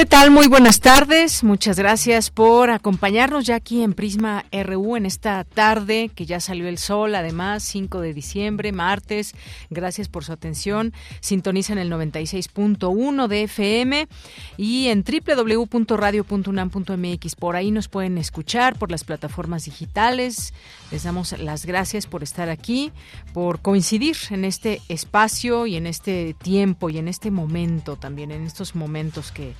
¿Qué tal? Muy buenas tardes. Muchas gracias por acompañarnos ya aquí en Prisma RU en esta tarde que ya salió el sol, además 5 de diciembre, martes. Gracias por su atención. Sintonizan el 96.1 de FM y en www.radio.unam.mx. Por ahí nos pueden escuchar por las plataformas digitales. Les damos las gracias por estar aquí, por coincidir en este espacio y en este tiempo y en este momento también, en estos momentos que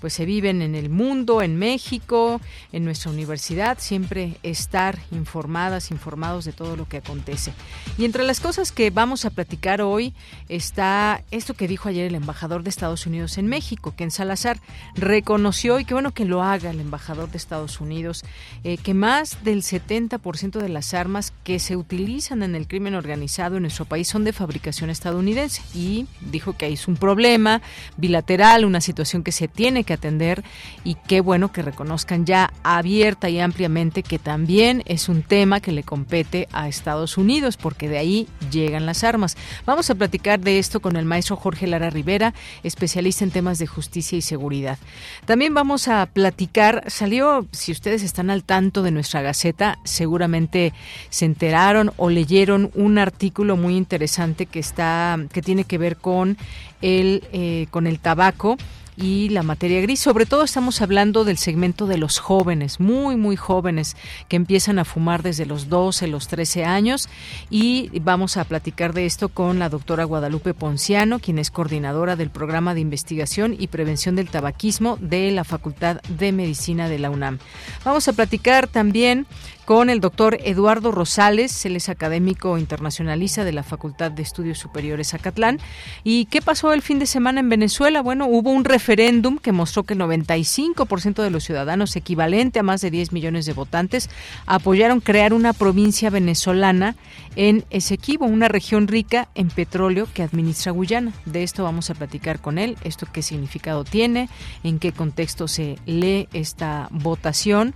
pues se viven en el mundo, en México, en nuestra universidad, siempre estar informadas, informados de todo lo que acontece. Y entre las cosas que vamos a platicar hoy está esto que dijo ayer el embajador de Estados Unidos en México, que en Salazar reconoció, y qué bueno que lo haga el embajador de Estados Unidos, eh, que más del 70% de las armas que se utilizan en el crimen organizado en nuestro país son de fabricación estadounidense. Y dijo que es un problema bilateral, una situación que se tiene que atender y qué bueno que reconozcan ya abierta y ampliamente que también es un tema que le compete a Estados Unidos porque de ahí llegan las armas. Vamos a platicar de esto con el maestro Jorge Lara Rivera, especialista en temas de justicia y seguridad. También vamos a platicar, salió, si ustedes están al tanto de nuestra Gaceta, seguramente se enteraron o leyeron un artículo muy interesante que está, que tiene que ver con el, eh, con el tabaco y la materia gris. Sobre todo estamos hablando del segmento de los jóvenes, muy, muy jóvenes, que empiezan a fumar desde los 12, los 13 años. Y vamos a platicar de esto con la doctora Guadalupe Ponciano, quien es coordinadora del programa de investigación y prevención del tabaquismo de la Facultad de Medicina de la UNAM. Vamos a platicar también con el doctor Eduardo Rosales, él es académico internacionalista de la Facultad de Estudios Superiores Acatlán. ¿Y qué pasó el fin de semana en Venezuela? Bueno, hubo un referéndum que mostró que el 95% de los ciudadanos, equivalente a más de 10 millones de votantes, apoyaron crear una provincia venezolana en Esequibo, una región rica en petróleo que administra Guyana. De esto vamos a platicar con él, esto qué significado tiene, en qué contexto se lee esta votación.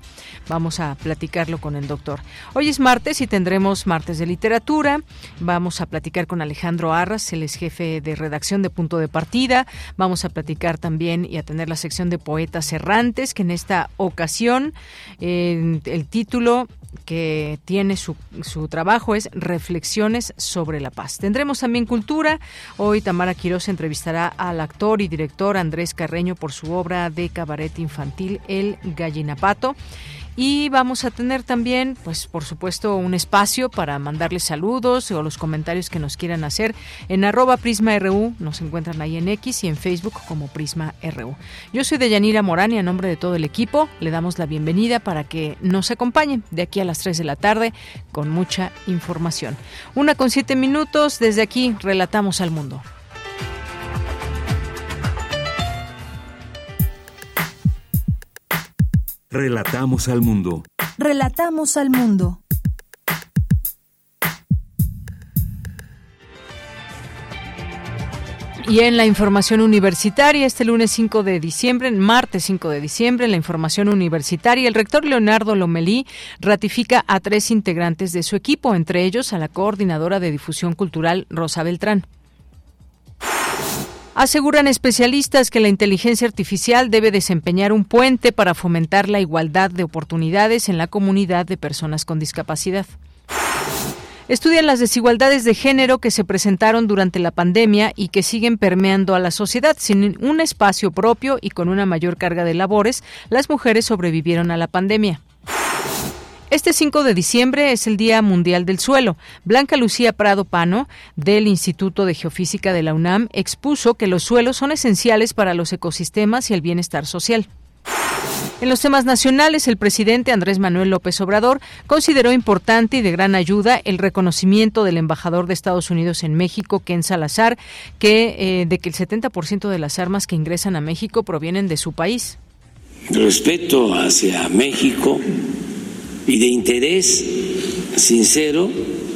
Vamos a platicarlo con el doctor. Hoy es martes y tendremos martes de literatura. Vamos a platicar con Alejandro Arras, él es jefe de redacción de Punto de Partida. Vamos a platicar también y a tener la sección de poetas errantes, que en esta ocasión eh, el título que tiene su, su, trabajo es Reflexiones sobre la Paz. Tendremos también cultura. Hoy Tamara Quiroz entrevistará al actor y director Andrés Carreño por su obra de cabaret infantil El Gallinapato. Y vamos a tener también, pues por supuesto, un espacio para mandarles saludos o los comentarios que nos quieran hacer en arroba Prisma RU, nos encuentran ahí en X y en Facebook como Prisma RU. Yo soy Deyanira Morán y a nombre de todo el equipo le damos la bienvenida para que nos acompañen de aquí a las 3 de la tarde con mucha información. Una con siete minutos, desde aquí relatamos al mundo. Relatamos al mundo. Relatamos al mundo. Y en la información universitaria, este lunes 5 de diciembre, martes 5 de diciembre, en la información universitaria, el rector Leonardo Lomelí ratifica a tres integrantes de su equipo, entre ellos a la coordinadora de difusión cultural Rosa Beltrán. Aseguran especialistas que la inteligencia artificial debe desempeñar un puente para fomentar la igualdad de oportunidades en la comunidad de personas con discapacidad. Estudian las desigualdades de género que se presentaron durante la pandemia y que siguen permeando a la sociedad. Sin un espacio propio y con una mayor carga de labores, las mujeres sobrevivieron a la pandemia. Este 5 de diciembre es el Día Mundial del Suelo. Blanca Lucía Prado Pano, del Instituto de Geofísica de la UNAM, expuso que los suelos son esenciales para los ecosistemas y el bienestar social. En los temas nacionales, el presidente Andrés Manuel López Obrador consideró importante y de gran ayuda el reconocimiento del embajador de Estados Unidos en México, Ken Salazar, eh, de que el 70% de las armas que ingresan a México provienen de su país. Respeto hacia México y de interés sincero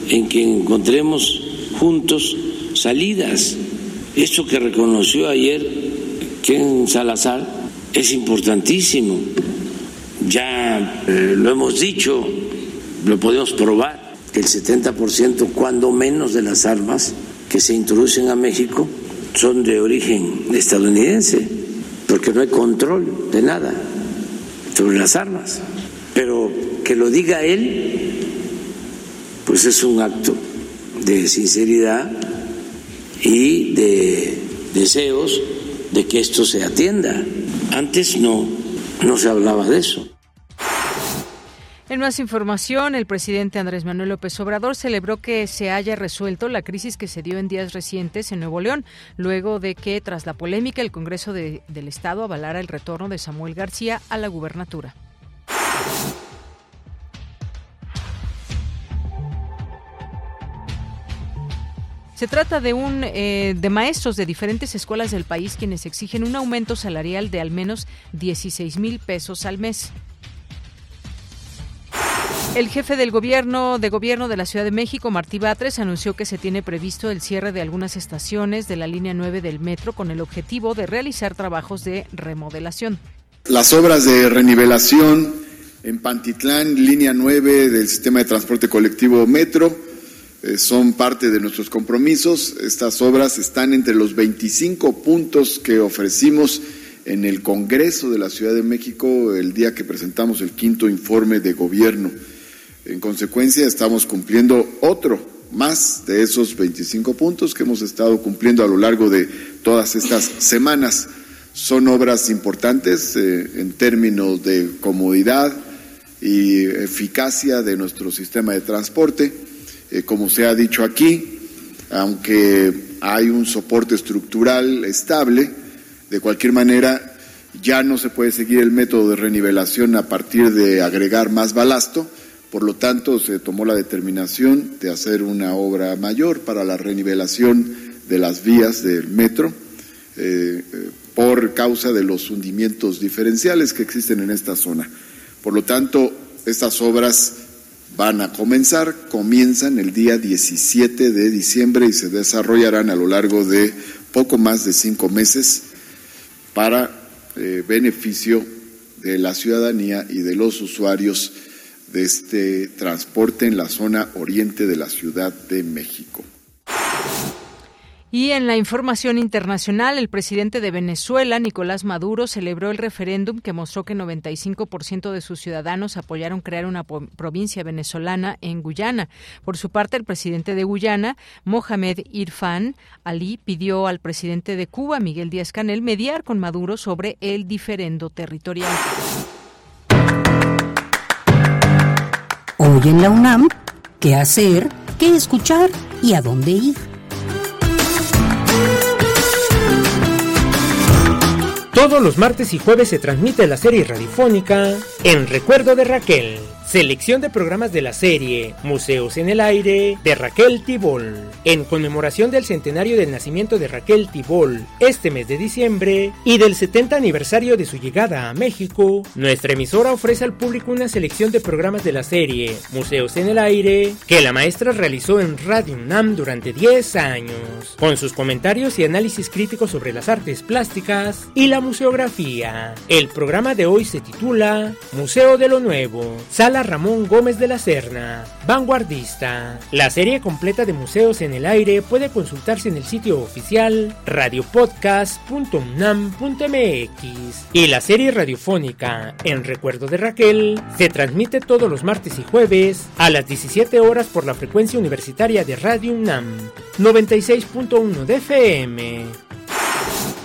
en que encontremos juntos salidas. Eso que reconoció ayer Ken Salazar es importantísimo. Ya eh, lo hemos dicho, lo podemos probar, que el 70% cuando menos de las armas que se introducen a México son de origen estadounidense, porque no hay control de nada sobre las armas. Pero que lo diga él, pues es un acto de sinceridad y de deseos de que esto se atienda. Antes no, no se hablaba de eso. En más información, el presidente Andrés Manuel López Obrador celebró que se haya resuelto la crisis que se dio en días recientes en Nuevo León, luego de que, tras la polémica, el Congreso del Estado avalara el retorno de Samuel García a la gubernatura. Se trata de un eh, de maestros de diferentes escuelas del país quienes exigen un aumento salarial de al menos 16 mil pesos al mes. El jefe del gobierno de gobierno de la Ciudad de México, Martí Batres, anunció que se tiene previsto el cierre de algunas estaciones de la línea 9 del metro con el objetivo de realizar trabajos de remodelación. Las obras de renivelación en Pantitlán, línea 9 del sistema de transporte colectivo Metro, eh, son parte de nuestros compromisos. Estas obras están entre los 25 puntos que ofrecimos en el Congreso de la Ciudad de México el día que presentamos el quinto informe de gobierno. En consecuencia, estamos cumpliendo otro más de esos 25 puntos que hemos estado cumpliendo a lo largo de todas estas semanas. Son obras importantes eh, en términos de comodidad y eficacia de nuestro sistema de transporte eh, como se ha dicho aquí, aunque hay un soporte estructural estable, de cualquier manera ya no se puede seguir el método de renivelación a partir de agregar más balasto, por lo tanto se tomó la determinación de hacer una obra mayor para la renivelación de las vías del metro eh, eh, por causa de los hundimientos diferenciales que existen en esta zona. Por lo tanto, estas obras van a comenzar, comienzan el día 17 de diciembre y se desarrollarán a lo largo de poco más de cinco meses para eh, beneficio de la ciudadanía y de los usuarios de este transporte en la zona oriente de la Ciudad de México. Y en la información internacional, el presidente de Venezuela, Nicolás Maduro, celebró el referéndum que mostró que 95% de sus ciudadanos apoyaron crear una provincia venezolana en Guyana. Por su parte, el presidente de Guyana, Mohamed Irfan Ali, pidió al presidente de Cuba, Miguel Díaz Canel, mediar con Maduro sobre el diferendo territorial. Hoy en la UNAM, ¿qué hacer? ¿Qué escuchar? ¿Y a dónde ir? Todos los martes y jueves se transmite la serie radiofónica En Recuerdo de Raquel. Selección de programas de la serie Museos en el Aire de Raquel Tibol. En conmemoración del centenario del nacimiento de Raquel Tibol este mes de diciembre y del 70 aniversario de su llegada a México, nuestra emisora ofrece al público una selección de programas de la serie Museos en el Aire que la maestra realizó en Radio UNAM durante 10 años, con sus comentarios y análisis críticos sobre las artes plásticas y la museografía. El programa de hoy se titula Museo de lo Nuevo. Sala Ramón Gómez de la Serna, vanguardista. La serie completa de museos en el aire puede consultarse en el sitio oficial radiopodcast.unam.mx y la serie radiofónica En Recuerdo de Raquel se transmite todos los martes y jueves a las 17 horas por la frecuencia universitaria de Radio UNAM 96.1 de FM.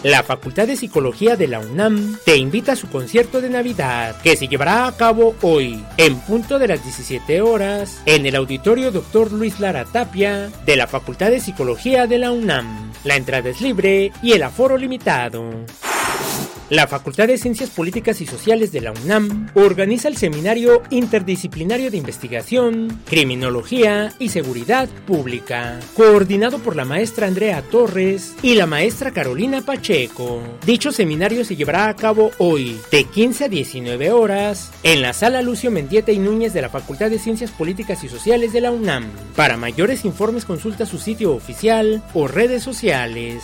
La Facultad de Psicología de la UNAM te invita a su concierto de Navidad, que se llevará a cabo hoy, en punto de las 17 horas, en el auditorio Dr. Luis Lara Tapia de la Facultad de Psicología de la UNAM. La entrada es libre y el aforo limitado. La Facultad de Ciencias Políticas y Sociales de la UNAM organiza el Seminario Interdisciplinario de Investigación, Criminología y Seguridad Pública, coordinado por la maestra Andrea Torres y la maestra Carolina Pacheco. Dicho seminario se llevará a cabo hoy, de 15 a 19 horas, en la sala Lucio Mendieta y Núñez de la Facultad de Ciencias Políticas y Sociales de la UNAM. Para mayores informes consulta su sitio oficial o redes sociales.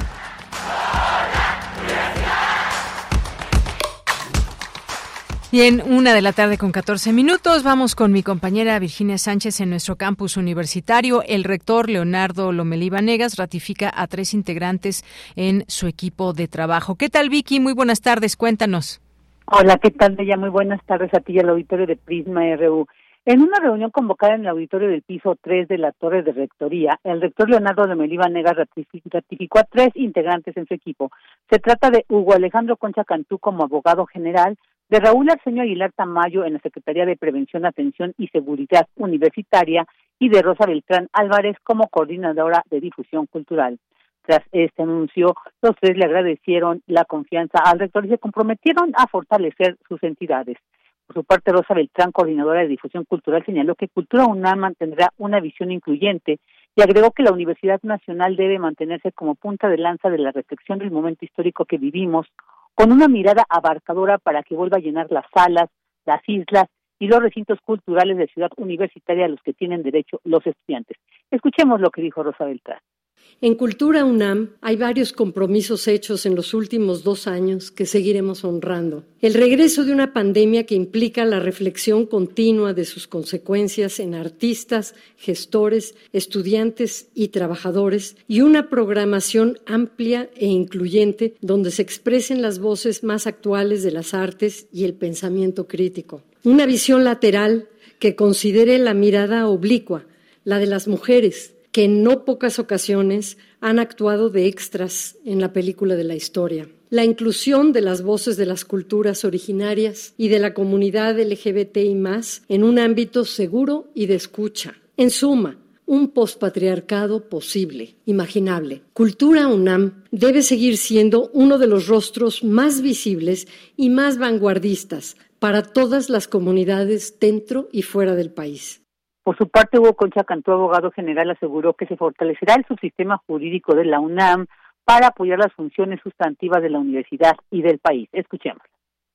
Bien, una de la tarde con 14 minutos. Vamos con mi compañera Virginia Sánchez en nuestro campus universitario. El rector Leonardo Lomelí Vanegas ratifica a tres integrantes en su equipo de trabajo. ¿Qué tal, Vicky? Muy buenas tardes. Cuéntanos. Hola, ¿qué tal, Bella? Muy buenas tardes a ti y al auditorio de Prisma RU. En una reunión convocada en el auditorio del piso 3 de la Torre de Rectoría, el rector Leonardo Lomelí Vanegas ratificó a tres integrantes en su equipo. Se trata de Hugo Alejandro Concha Cantú como abogado general, de Raúl Arceño Aguilar Tamayo en la Secretaría de Prevención, Atención y Seguridad Universitaria y de Rosa Beltrán Álvarez como coordinadora de difusión cultural. Tras este anuncio, los tres le agradecieron la confianza al rector y se comprometieron a fortalecer sus entidades. Por su parte, Rosa Beltrán, coordinadora de difusión cultural, señaló que Cultura UNAM mantendrá una visión incluyente y agregó que la Universidad Nacional debe mantenerse como punta de lanza de la reflexión del momento histórico que vivimos, con una mirada abarcadora para que vuelva a llenar las salas, las islas y los recintos culturales de Ciudad Universitaria a los que tienen derecho los estudiantes. Escuchemos lo que dijo Rosa Beltrán. En Cultura UNAM hay varios compromisos hechos en los últimos dos años que seguiremos honrando. El regreso de una pandemia que implica la reflexión continua de sus consecuencias en artistas, gestores, estudiantes y trabajadores y una programación amplia e incluyente donde se expresen las voces más actuales de las artes y el pensamiento crítico. Una visión lateral que considere la mirada oblicua, la de las mujeres, que en no pocas ocasiones han actuado de extras en la película de la historia. La inclusión de las voces de las culturas originarias y de la comunidad LGBTI más en un ámbito seguro y de escucha. En suma, un pospatriarcado posible, imaginable. Cultura UNAM debe seguir siendo uno de los rostros más visibles y más vanguardistas para todas las comunidades dentro y fuera del país. Por su parte, Hugo Concha Cantú, abogado general, aseguró que se fortalecerá el subsistema jurídico de la UNAM para apoyar las funciones sustantivas de la universidad y del país. Escuchemos.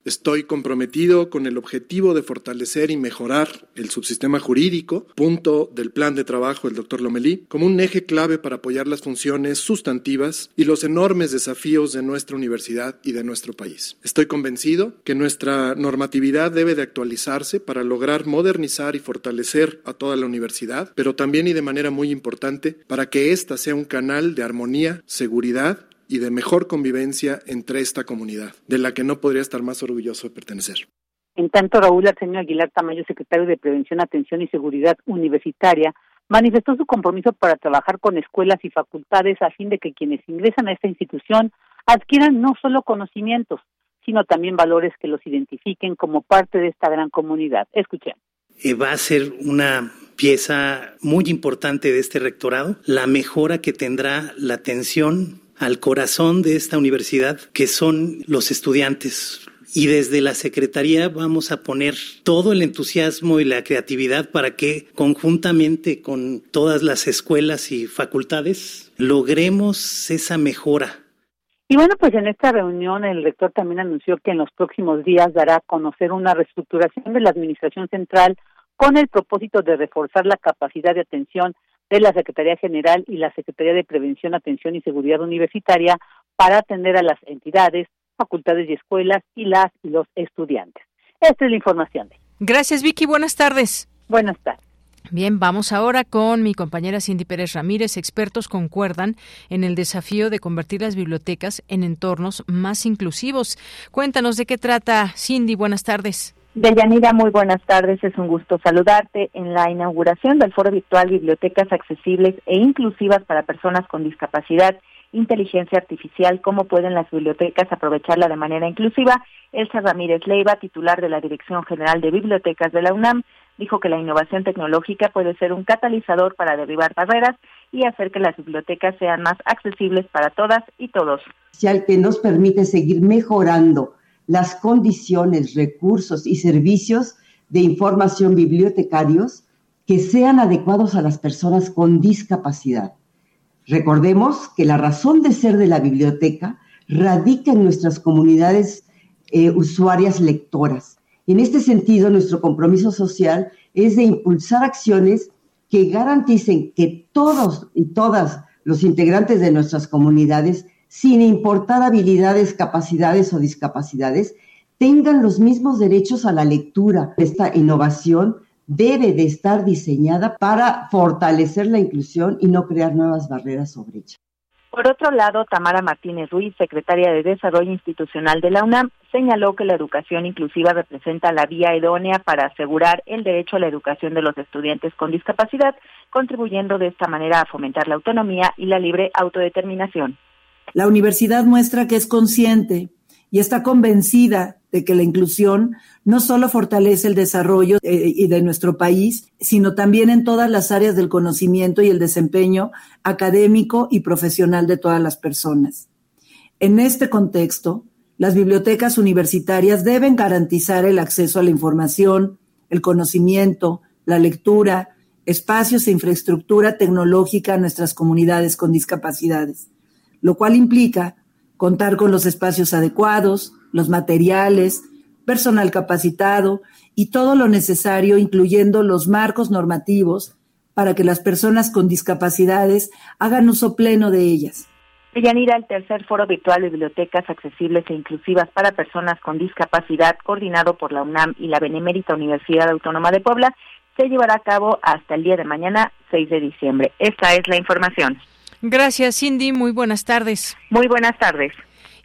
Estoy comprometido con el objetivo de fortalecer y mejorar el subsistema jurídico, punto del plan de trabajo del doctor Lomelí, como un eje clave para apoyar las funciones sustantivas y los enormes desafíos de nuestra universidad y de nuestro país. Estoy convencido que nuestra normatividad debe de actualizarse para lograr modernizar y fortalecer a toda la universidad, pero también y de manera muy importante para que ésta sea un canal de armonía, seguridad y de mejor convivencia entre esta comunidad, de la que no podría estar más orgulloso de pertenecer. En tanto, Raúl Arsenio Aguilar Tamayo, secretario de Prevención, Atención y Seguridad Universitaria, manifestó su compromiso para trabajar con escuelas y facultades a fin de que quienes ingresan a esta institución adquieran no solo conocimientos, sino también valores que los identifiquen como parte de esta gran comunidad. Escuchen. Eh, va a ser una pieza muy importante de este rectorado, la mejora que tendrá la atención al corazón de esta universidad, que son los estudiantes. Y desde la Secretaría vamos a poner todo el entusiasmo y la creatividad para que conjuntamente con todas las escuelas y facultades logremos esa mejora. Y bueno, pues en esta reunión el rector también anunció que en los próximos días dará a conocer una reestructuración de la Administración Central con el propósito de reforzar la capacidad de atención de la Secretaría General y la Secretaría de Prevención, Atención y Seguridad Universitaria para atender a las entidades, facultades y escuelas y las y los estudiantes. Esta es la información. Gracias, Vicky. Buenas tardes. Buenas tardes. Bien, vamos ahora con mi compañera Cindy Pérez Ramírez. Expertos concuerdan en el desafío de convertir las bibliotecas en entornos más inclusivos. Cuéntanos de qué trata, Cindy. Buenas tardes. Deyanira, muy buenas tardes. Es un gusto saludarte en la inauguración del foro virtual Bibliotecas Accesibles e Inclusivas para Personas con Discapacidad, Inteligencia Artificial, cómo pueden las bibliotecas aprovecharla de manera inclusiva. Elsa Ramírez Leiva, titular de la Dirección General de Bibliotecas de la UNAM, dijo que la innovación tecnológica puede ser un catalizador para derribar barreras y hacer que las bibliotecas sean más accesibles para todas y todos. Que nos permite seguir mejorando las condiciones, recursos y servicios de información bibliotecarios que sean adecuados a las personas con discapacidad. Recordemos que la razón de ser de la biblioteca radica en nuestras comunidades eh, usuarias lectoras en este sentido, nuestro compromiso social es de impulsar acciones que garanticen que todos y todas los integrantes de nuestras comunidades, sin importar habilidades, capacidades o discapacidades, tengan los mismos derechos a la lectura. Esta innovación debe de estar diseñada para fortalecer la inclusión y no crear nuevas barreras sobre ella. Por otro lado, Tamara Martínez Ruiz, secretaria de Desarrollo Institucional de la UNAM, señaló que la educación inclusiva representa la vía idónea para asegurar el derecho a la educación de los estudiantes con discapacidad, contribuyendo de esta manera a fomentar la autonomía y la libre autodeterminación. La universidad muestra que es consciente y está convencida de que la inclusión no solo fortalece el desarrollo eh, de nuestro país, sino también en todas las áreas del conocimiento y el desempeño académico y profesional de todas las personas. En este contexto, las bibliotecas universitarias deben garantizar el acceso a la información, el conocimiento, la lectura, espacios e infraestructura tecnológica a nuestras comunidades con discapacidades, lo cual implica contar con los espacios adecuados, los materiales, personal capacitado y todo lo necesario, incluyendo los marcos normativos, para que las personas con discapacidades hagan uso pleno de ellas. Deyanira, el tercer foro virtual de bibliotecas accesibles e inclusivas para personas con discapacidad, coordinado por la UNAM y la Benemérita Universidad Autónoma de Puebla, se llevará a cabo hasta el día de mañana, 6 de diciembre. Esta es la información. Gracias, Cindy. Muy buenas tardes. Muy buenas tardes.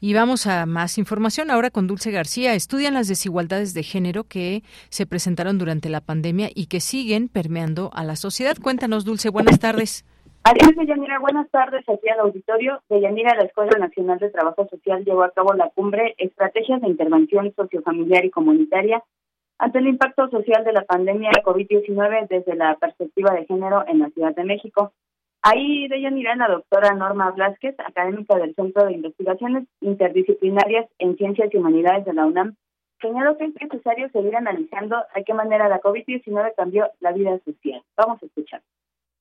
Y vamos a más información ahora con Dulce García. Estudian las desigualdades de género que se presentaron durante la pandemia y que siguen permeando a la sociedad. Cuéntanos, Dulce, buenas tardes. Adiós, Deyanira. Buenas tardes aquí al auditorio. Deyanira, la Escuela Nacional de Trabajo Social llevó a cabo la cumbre Estrategias de Intervención Sociofamiliar y Comunitaria ante el impacto social de la pandemia de COVID-19 desde la perspectiva de género en la Ciudad de México. Ahí de ella la doctora Norma Blázquez, académica del Centro de Investigaciones Interdisciplinarias en Ciencias y Humanidades de la UNAM, señaló que es necesario seguir analizando a qué manera la COVID-19 cambió la vida social. Vamos a escuchar.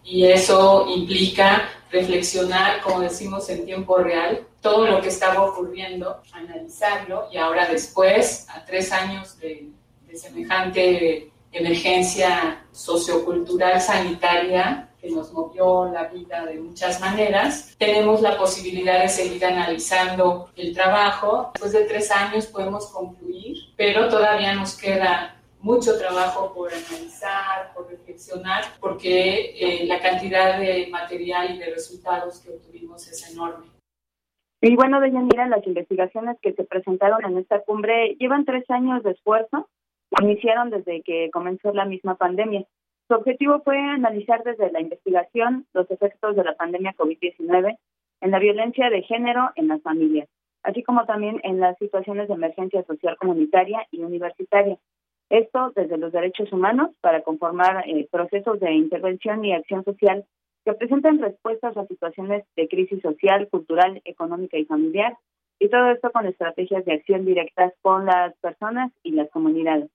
Y eso implica reflexionar, como decimos, en tiempo real, todo lo que estaba ocurriendo, analizarlo y ahora después, a tres años de, de semejante emergencia sociocultural sanitaria, que nos movió la vida de muchas maneras. Tenemos la posibilidad de seguir analizando el trabajo. Después de tres años podemos concluir, pero todavía nos queda mucho trabajo por analizar, por reflexionar, porque eh, la cantidad de material y de resultados que obtuvimos es enorme. Y bueno, Deyanira, las investigaciones que se presentaron en esta cumbre llevan tres años de esfuerzo. Iniciaron desde que comenzó la misma pandemia. Su objetivo fue analizar desde la investigación los efectos de la pandemia COVID-19 en la violencia de género en las familias, así como también en las situaciones de emergencia social comunitaria y universitaria. Esto desde los derechos humanos para conformar eh, procesos de intervención y acción social que presenten respuestas a situaciones de crisis social, cultural, económica y familiar, y todo esto con estrategias de acción directas con las personas y las comunidades.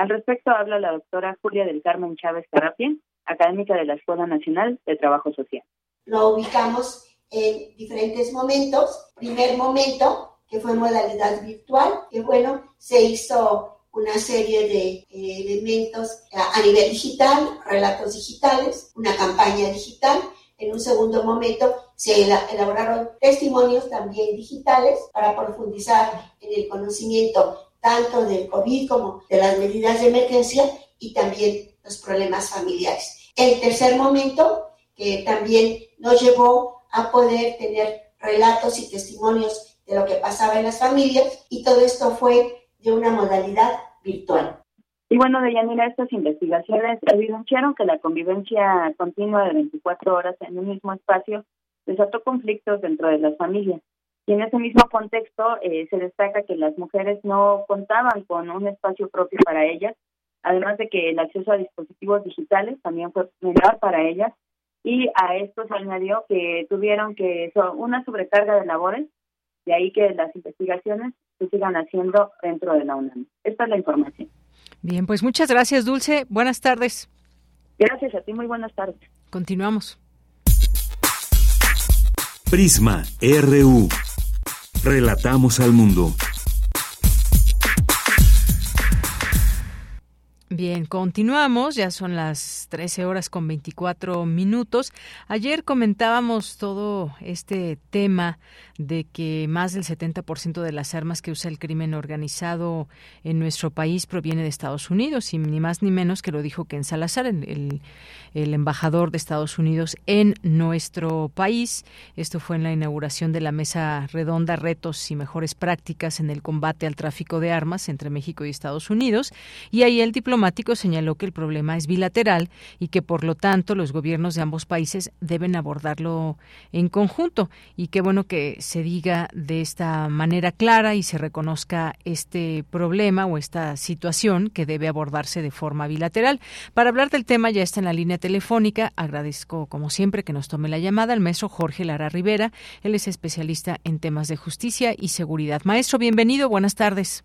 Al respecto habla la doctora Julia del Carmen Chávez Carapia, académica de la Escuela Nacional de Trabajo Social. Lo ubicamos en diferentes momentos. Primer momento, que fue modalidad virtual, que bueno, se hizo una serie de eh, elementos a nivel digital, relatos digitales, una campaña digital. En un segundo momento se elaboraron testimonios también digitales para profundizar en el conocimiento tanto del COVID como de las medidas de emergencia y también los problemas familiares. El tercer momento, que también nos llevó a poder tener relatos y testimonios de lo que pasaba en las familias y todo esto fue de una modalidad virtual. Y bueno, Deyanira, estas investigaciones evidenciaron que la convivencia continua de 24 horas en un mismo espacio desató conflictos dentro de las familias. Y en ese mismo contexto eh, se destaca que las mujeres no contaban con un espacio propio para ellas, además de que el acceso a dispositivos digitales también fue menor para ellas. Y a esto se añadió que tuvieron que una sobrecarga de labores, de ahí que las investigaciones se sigan haciendo dentro de la UNAM. Esta es la información. Bien, pues muchas gracias, Dulce. Buenas tardes. Gracias a ti, muy buenas tardes. Continuamos. Prisma RU. Relatamos al mundo. Bien, continuamos, ya son las 13 horas con 24 minutos. Ayer comentábamos todo este tema de que más del 70% de las armas que usa el crimen organizado en nuestro país proviene de Estados Unidos y ni más ni menos que lo dijo Ken Salazar, el, el embajador de Estados Unidos en nuestro país. Esto fue en la inauguración de la mesa redonda Retos y Mejores Prácticas en el combate al tráfico de armas entre México y Estados Unidos y ahí el señaló que el problema es bilateral y que por lo tanto los gobiernos de ambos países deben abordarlo en conjunto y qué bueno que se diga de esta manera clara y se reconozca este problema o esta situación que debe abordarse de forma bilateral. Para hablar del tema ya está en la línea telefónica. Agradezco como siempre que nos tome la llamada el maestro Jorge Lara Rivera. Él es especialista en temas de justicia y seguridad. Maestro, bienvenido. Buenas tardes.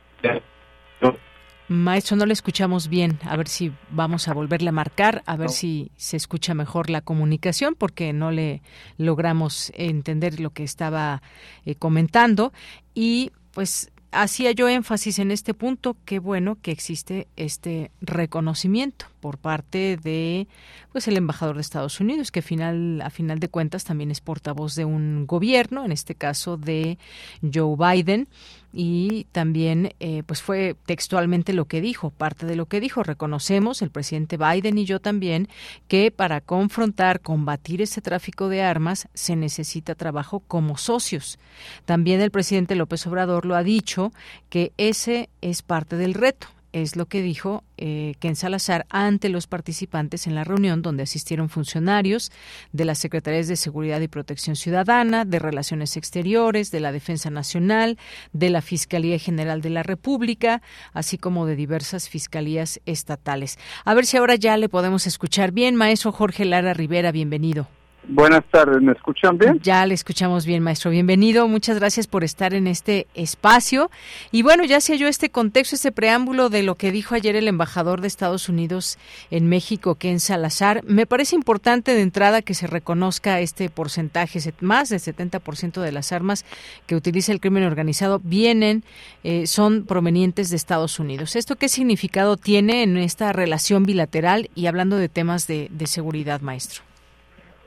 Maestro, no le escuchamos bien. A ver si vamos a volverle a marcar, a ver si se escucha mejor la comunicación, porque no le logramos entender lo que estaba eh, comentando. Y pues hacía yo énfasis en este punto, qué bueno que existe este reconocimiento por parte de pues el embajador de Estados Unidos, que final a final de cuentas también es portavoz de un gobierno, en este caso de Joe Biden, y también eh, pues fue textualmente lo que dijo, parte de lo que dijo, reconocemos el presidente Biden y yo también que para confrontar, combatir ese tráfico de armas se necesita trabajo como socios. También el presidente López Obrador lo ha dicho que ese es parte del reto es lo que dijo eh, Ken Salazar ante los participantes en la reunión donde asistieron funcionarios de las Secretarías de Seguridad y Protección Ciudadana, de Relaciones Exteriores, de la Defensa Nacional, de la Fiscalía General de la República, así como de diversas fiscalías estatales. A ver si ahora ya le podemos escuchar bien. Maestro Jorge Lara Rivera, bienvenido. Buenas tardes, ¿me escuchan bien? Ya le escuchamos bien, maestro. Bienvenido, muchas gracias por estar en este espacio. Y bueno, ya sé yo este contexto, este preámbulo de lo que dijo ayer el embajador de Estados Unidos en México, Ken Salazar. Me parece importante de entrada que se reconozca este porcentaje, más del 70% de las armas que utiliza el crimen organizado vienen, eh, son provenientes de Estados Unidos. ¿Esto qué significado tiene en esta relación bilateral y hablando de temas de seguridad, maestro?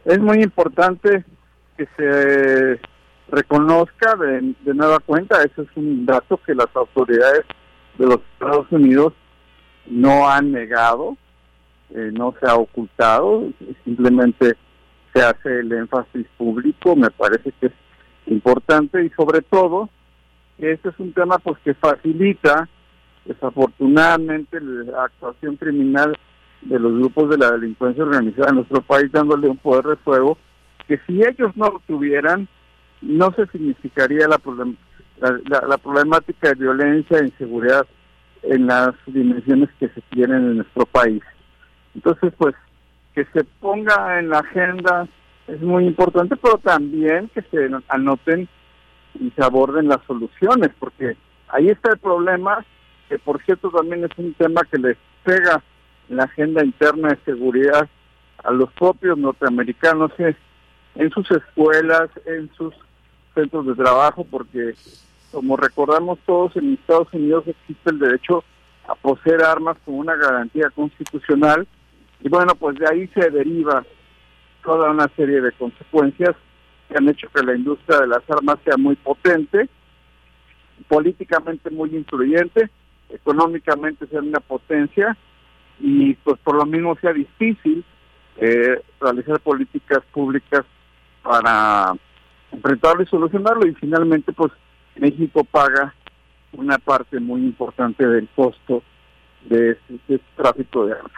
Es muy importante que se reconozca de, nueva cuenta, ese es un dato que las autoridades de los Estados Unidos no han negado, eh, no se ha ocultado, simplemente se hace el énfasis público, me parece que es importante y sobre todo que este es un tema pues que facilita desafortunadamente la actuación criminal de los grupos de la delincuencia organizada en nuestro país dándole un poder de fuego que si ellos no lo tuvieran no se significaría la, la, problemática de violencia e inseguridad en las dimensiones que se tienen en nuestro país. Entonces, pues, que se ponga en la agenda es muy importante, pero también que se anoten y se aborden las soluciones, porque ahí está el problema, que por cierto también es un tema que les pega la agenda interna de seguridad a los propios norteamericanos en sus escuelas, en sus centros de trabajo, porque como recordamos todos, en Estados Unidos existe el derecho a poseer armas como una garantía constitucional y bueno, pues de ahí se deriva toda una serie de consecuencias que han hecho que la industria de las armas sea muy potente, políticamente muy influyente, económicamente sea una potencia y pues por lo mismo sea difícil eh, realizar políticas públicas para enfrentarlo y solucionarlo y finalmente pues México paga una parte muy importante del costo de este, tráfico de armas.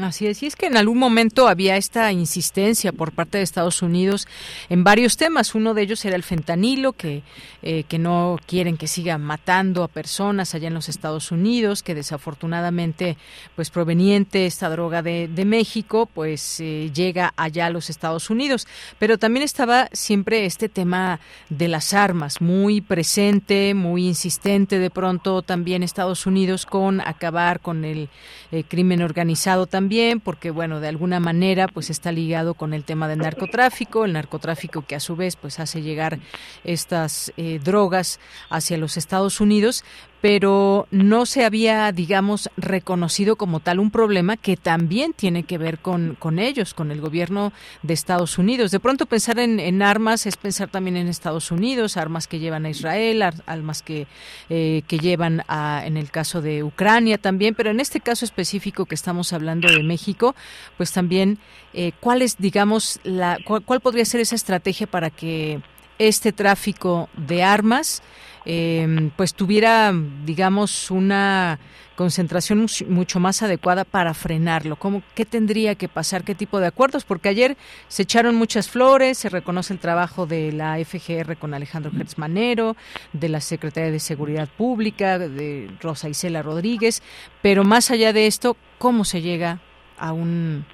Así es, y es que en algún momento había esta insistencia por parte de Estados Unidos en varios temas. Uno de ellos era el fentanilo, que, eh, que no quieren que siga matando a personas allá en los Estados Unidos, que desafortunadamente, pues proveniente esta droga de, de México, pues eh, llega allá a los Estados Unidos. Pero también estaba siempre este tema de las armas, muy presente, muy insistente de pronto también Estados Unidos con acabar con el eh, crimen organizado también, porque bueno, de alguna manera pues está ligado con el tema del narcotráfico, el narcotráfico que a su vez pues hace llegar estas eh, drogas hacia los Estados Unidos, pero no se había, digamos, reconocido como tal un problema que también tiene que ver con, con ellos, con el gobierno de Estados Unidos. De pronto pensar en, armas es pensar también en Estados Unidos, armas que llevan a Israel, armas que, eh, que llevan a, en el caso de Ucrania también, pero en este caso específico que estamos hablando de México, pues también, eh, ¿cuál digamos, la, cuál podría ser esa estrategia para que este tráfico de armas eh, pues tuviera, digamos, una concentración mucho más adecuada para frenarlo? ¿Cómo, ¿Qué tendría que pasar? ¿Qué tipo de acuerdos? Porque ayer se echaron muchas flores, se reconoce el trabajo de la FGR con Alejandro Gertz Manero, de la Secretaría de Seguridad Pública, de Rosa Isela Rodríguez, pero más allá de esto, ¿cómo se llega a un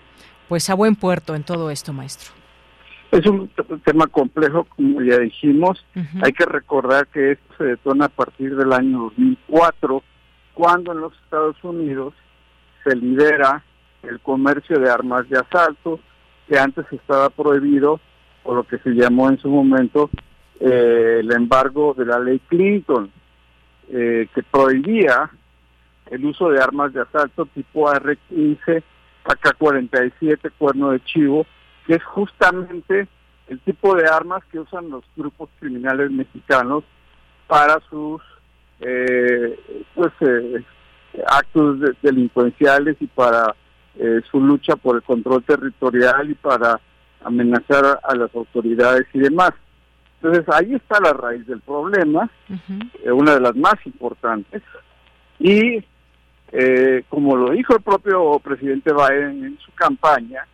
pues a buen puerto en todo esto, maestro? Es un tema complejo, como ya dijimos. Hay que recordar que esto se detona a partir del año 2004, cuando en los Estados Unidos se libera el comercio de armas de asalto, que antes estaba prohibido por lo que se llamó en su momento eh, el embargo de la ley Clinton, eh, que prohibía el uso de armas de asalto tipo AR-15, AK-47, cuerno de chivo, que es justamente el tipo de armas que usan los grupos criminales mexicanos para sus eh, pues eh, actos delincuenciales y para eh, su lucha por el control territorial y para amenazar a las autoridades y demás. Entonces ahí está la raíz del problema, una de las más importantes, y como lo dijo el propio presidente Biden en su campaña,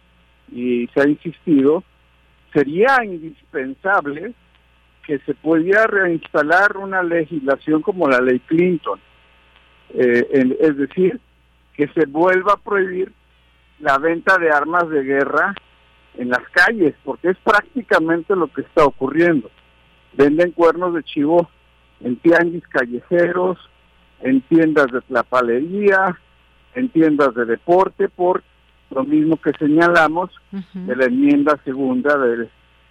y se ha insistido, sería indispensable que se pudiera reinstalar una legislación como la ley Clinton, eh, es decir, que se vuelva a prohibir la venta de armas de guerra en las calles, porque es prácticamente lo que está ocurriendo. Venden cuernos de chivo en tianguis callejeros, en tiendas de tlapalería, en tiendas de deporte, por lo mismo que señalamos de la enmienda segunda de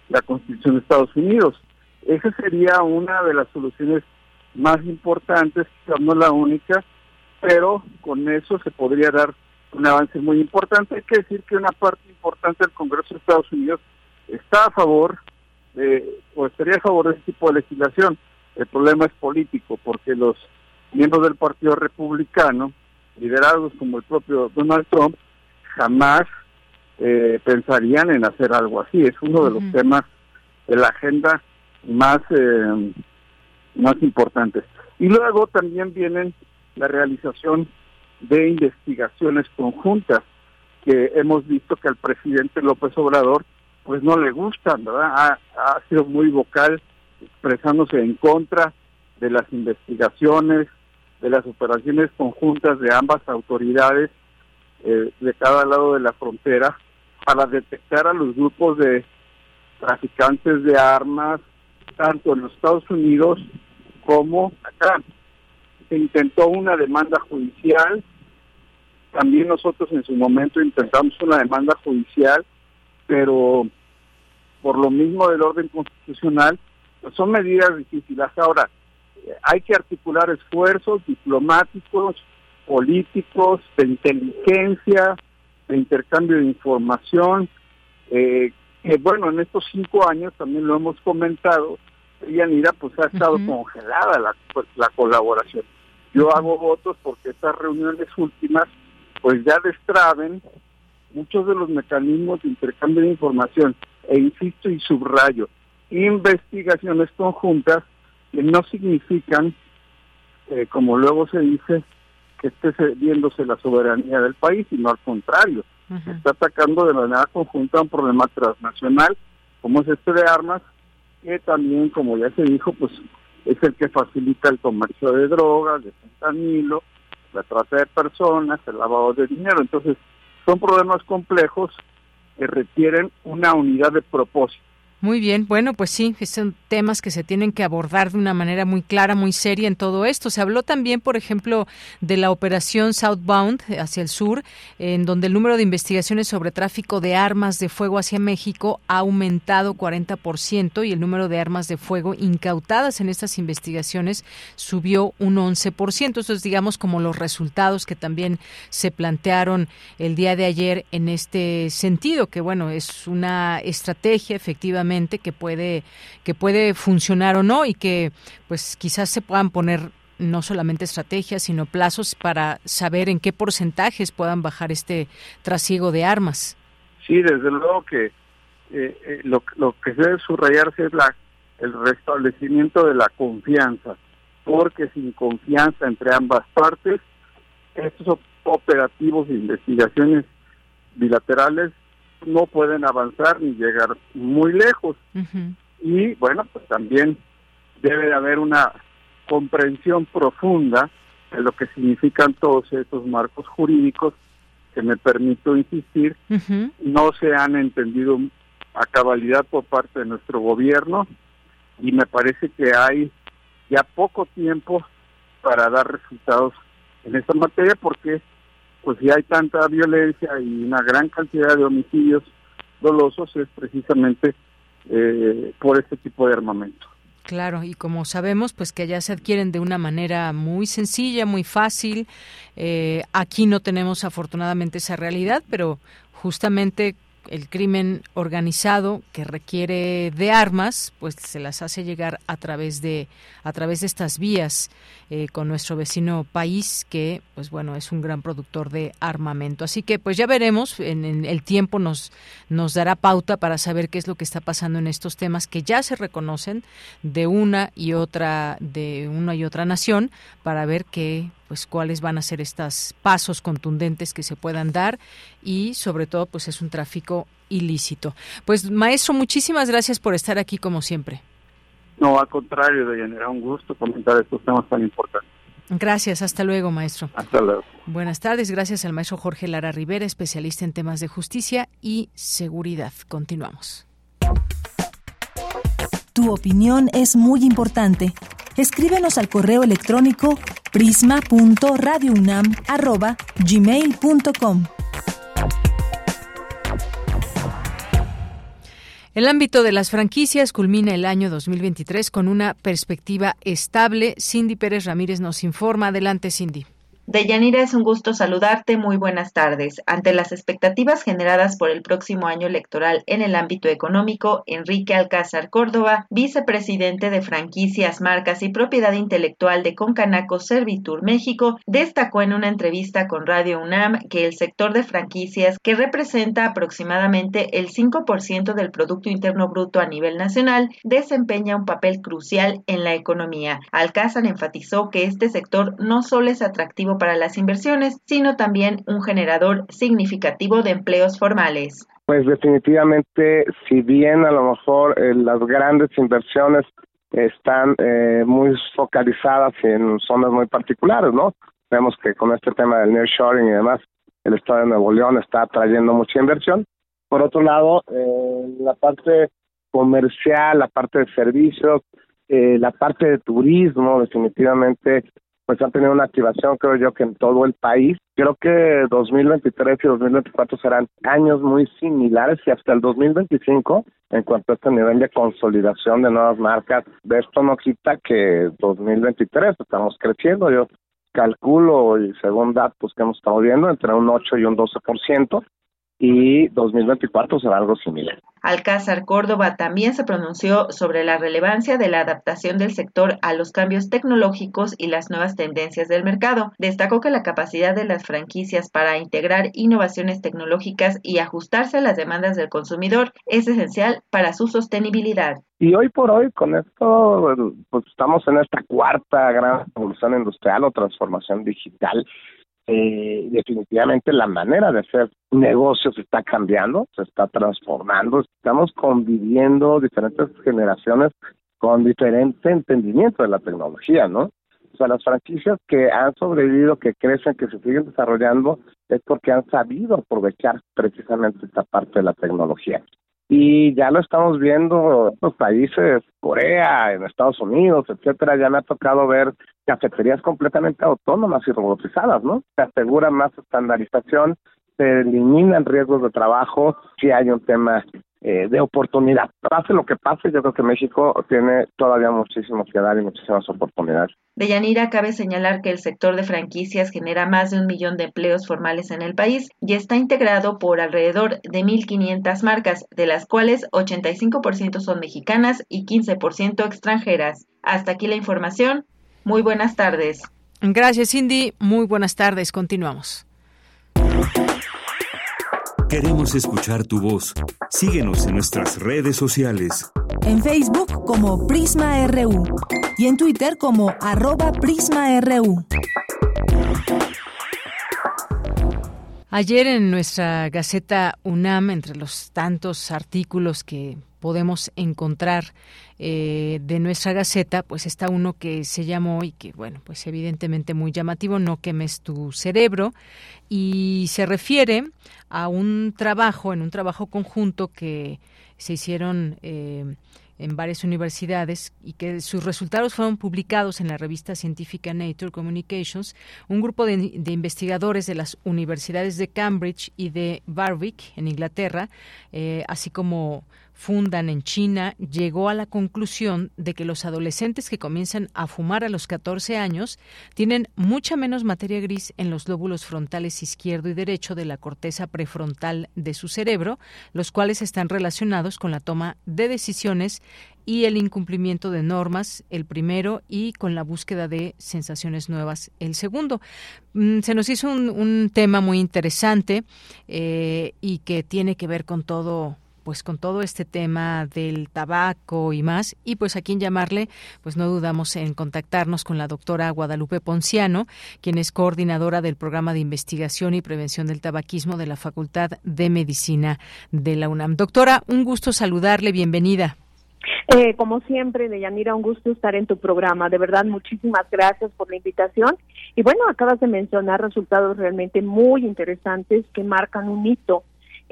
la Constitución de Estados Unidos. Esa sería una de las soluciones más importantes, quizás no la única, pero con eso se podría dar un avance muy importante. Hay que decir que una parte importante del Congreso de Estados Unidos está a favor de, o estaría a favor de este tipo de legislación. El problema es político, porque los miembros del Partido Republicano, liderados como el propio Donald Trump, jamás eh, pensarían en hacer algo así. Es uno de los temas de la agenda más, eh, más importantes. Y luego también vienen la realización de investigaciones conjuntas que hemos visto que al presidente López Obrador pues no le gustan, ¿verdad? Ha, ha sido muy vocal expresándose en contra de las investigaciones, de las operaciones conjuntas de ambas autoridades eh, de cada lado de la frontera para detectar a los grupos de traficantes de armas, tanto en los Estados Unidos como acá. Se intentó una demanda judicial, también nosotros en su momento intentamos una demanda judicial, pero por lo mismo del orden constitucional, pues son medidas difíciles. Ahora, hay que articular esfuerzos diplomáticos, políticos, de inteligencia, de intercambio de información, eh, que bueno, en estos cinco años también lo hemos comentado, Yanira, pues ha estado congelada la, pues, la colaboración. Yo hago votos porque estas reuniones últimas, pues ya destraben muchos de los mecanismos de intercambio de información, e insisto y subrayo, investigaciones conjuntas que no significan, eh, como luego se dice, que esté cediéndose la soberanía del país, sino al contrario, está atacando de manera conjunta un problema transnacional, como es este de armas, que también, como ya se dijo, pues es el que facilita el comercio de drogas, de fentanilo, la trata de personas, el lavado de dinero. Entonces, son problemas complejos que requieren una unidad de propósito. Muy bien, bueno, pues sí, son temas que se tienen que abordar de una manera muy clara, muy seria en todo esto. Se habló también, por ejemplo, de la operación Southbound hacia el sur, en donde el número de investigaciones sobre tráfico de armas de fuego hacia México ha aumentado 40% y el número de armas de fuego incautadas en estas investigaciones subió un 11%. Eso es, digamos, como los resultados que también se plantearon el día de ayer en este sentido, que bueno, es una estrategia que puede que puede funcionar o no y que pues quizás se puedan poner no solamente estrategias, sino plazos para saber en qué porcentajes puedan bajar este trasiego de armas. Sí, desde luego que eh, eh, lo, lo que debe subrayarse es la el restablecimiento de la confianza, porque sin confianza entre ambas partes, estos operativos de investigaciones bilaterales no pueden avanzar ni llegar muy lejos. Y bueno, pues también debe de haber una comprensión profunda de lo que significan todos estos marcos jurídicos que me permito insistir, no se han entendido a cabalidad por parte de nuestro gobierno y me parece que hay ya poco tiempo para dar resultados en esta materia porque pues si hay tanta violencia y una gran cantidad de homicidios dolosos es precisamente eh, por este tipo de armamento. Claro, y como sabemos, pues que allá se adquieren de una manera muy sencilla, muy fácil. Eh, aquí no tenemos afortunadamente esa realidad, pero justamente el crimen organizado que requiere de armas, pues se las hace llegar a través de a través de estas vías eh, con nuestro vecino país que, pues bueno, es un gran productor de armamento. Así que, pues ya veremos. En, el tiempo nos nos dará pauta para saber qué es lo que está pasando en estos temas que ya se reconocen de una y otra de una y otra nación para ver qué pues cuáles van a ser estos pasos contundentes que se puedan dar y sobre todo pues es un tráfico ilícito. Pues maestro, muchísimas gracias por estar aquí como siempre. No, al contrario, Deyanira, un gusto comentar estos temas tan importantes. Gracias, hasta luego, maestro. Hasta luego. Buenas tardes, gracias al maestro Jorge Lara Rivera, especialista en temas de justicia y seguridad. Continuamos. Tu opinión es muy importante. Escríbenos al correo electrónico prisma.radiounam@gmail.com. El ámbito de las franquicias culmina el año 2023 con una perspectiva estable. Cindy Pérez Ramírez nos informa. Adelante, Cindy. Deyanira, es un gusto saludarte. Muy buenas tardes. Ante las expectativas generadas por el próximo año electoral en el ámbito económico, Enrique Alcázar Córdoba, vicepresidente de franquicias, marcas y propiedad intelectual de Concanaco Servitur México, destacó en una entrevista con Radio UNAM que el sector de franquicias, que representa aproximadamente el 5% del Producto Interno Bruto a nivel nacional, desempeña un papel crucial en la economía. Alcázar enfatizó que este sector no solo es atractivo para las inversiones, sino también un generador significativo de empleos formales. Pues definitivamente, si bien a lo mejor eh, las grandes inversiones están eh, muy focalizadas en zonas muy particulares, ¿no? Vemos que con este tema del nearshoring y demás, el Estado de Nuevo León está trayendo mucha inversión. Por otro lado, eh, la parte comercial, la parte de servicios, la parte de turismo, definitivamente pues han tenido una activación, creo yo, que en todo el país. Creo que 2023 y 2024 serán años muy similares y hasta el 2025, en cuanto a este nivel de consolidación de nuevas marcas, de esto no quita que 2023 estamos creciendo. Yo calculo, y según datos que hemos estado viendo, entre un 8 y un 12%. Y 2024 será algo similar. Alcázar Córdoba también se pronunció sobre la relevancia de la adaptación del sector a los cambios tecnológicos y las nuevas tendencias del mercado. Destacó que la capacidad de las franquicias para integrar innovaciones tecnológicas y ajustarse a las demandas del consumidor es esencial para su sostenibilidad. Y hoy por hoy, con esto, pues estamos en esta cuarta gran revolución industrial o transformación digital eh, definitivamente la manera de hacer negocios está cambiando, se está transformando, estamos conviviendo diferentes generaciones con diferente entendimiento de la tecnología, ¿no? O sea, las franquicias que han sobrevivido, que crecen, que se siguen desarrollando, es porque han sabido aprovechar precisamente esta parte de la tecnología y ya lo estamos viendo en los países, Corea, en Estados Unidos, etcétera, ya me ha tocado ver cafeterías completamente autónomas y robotizadas, ¿no? Se asegura más estandarización, se eliminan riesgos de trabajo si hay un tema eh, de oportunidad. Pase lo que pase, yo creo que México tiene todavía muchísimo que dar y muchísimas oportunidades. De Yanira cabe señalar que el sector de franquicias genera más de un millón de empleos formales en el país y está integrado por alrededor de 1.500 marcas, de las cuales 85% son mexicanas y 15% extranjeras. Hasta aquí la información. Muy buenas tardes. Gracias, Cindy. Muy buenas tardes. Continuamos. Queremos escuchar tu voz. Síguenos en nuestras redes sociales. En Facebook como Prisma RU y en Twitter como arroba PrismaRU. Ayer en nuestra Gaceta UNAM, entre los tantos artículos que podemos encontrar eh, de nuestra Gaceta, pues está uno que se llamó y que, bueno, pues evidentemente muy llamativo, No quemes tu cerebro, y se refiere a un trabajo, en un trabajo conjunto que se hicieron eh, en varias universidades y que sus resultados fueron publicados en la revista científica Nature Communications, un grupo de, investigadores de las universidades de Cambridge y de Warwick en Inglaterra, eh, así como fundan en China, llegó a la conclusión de que los adolescentes que comienzan a fumar a los 14 años tienen mucha menos materia gris en los lóbulos frontales izquierdo y derecho de la corteza prefrontal de su cerebro, los cuales están relacionados con la toma de decisiones y el incumplimiento de normas, el primero, y con la búsqueda de sensaciones nuevas, el segundo. Mm, se nos hizo un, tema muy interesante eh, y que tiene que ver con todo pues con todo este tema del tabaco y más y pues a quien llamarle pues no dudamos en contactarnos con la doctora Guadalupe Ponciano quien es coordinadora del programa de investigación y prevención del tabaquismo de la Facultad de Medicina de la UNAM doctora un gusto saludarle bienvenida eh, como siempre, Deyanira, un gusto estar en tu programa. De verdad, muchísimas gracias por la invitación. Y bueno, acabas de mencionar resultados realmente muy interesantes que marcan un hito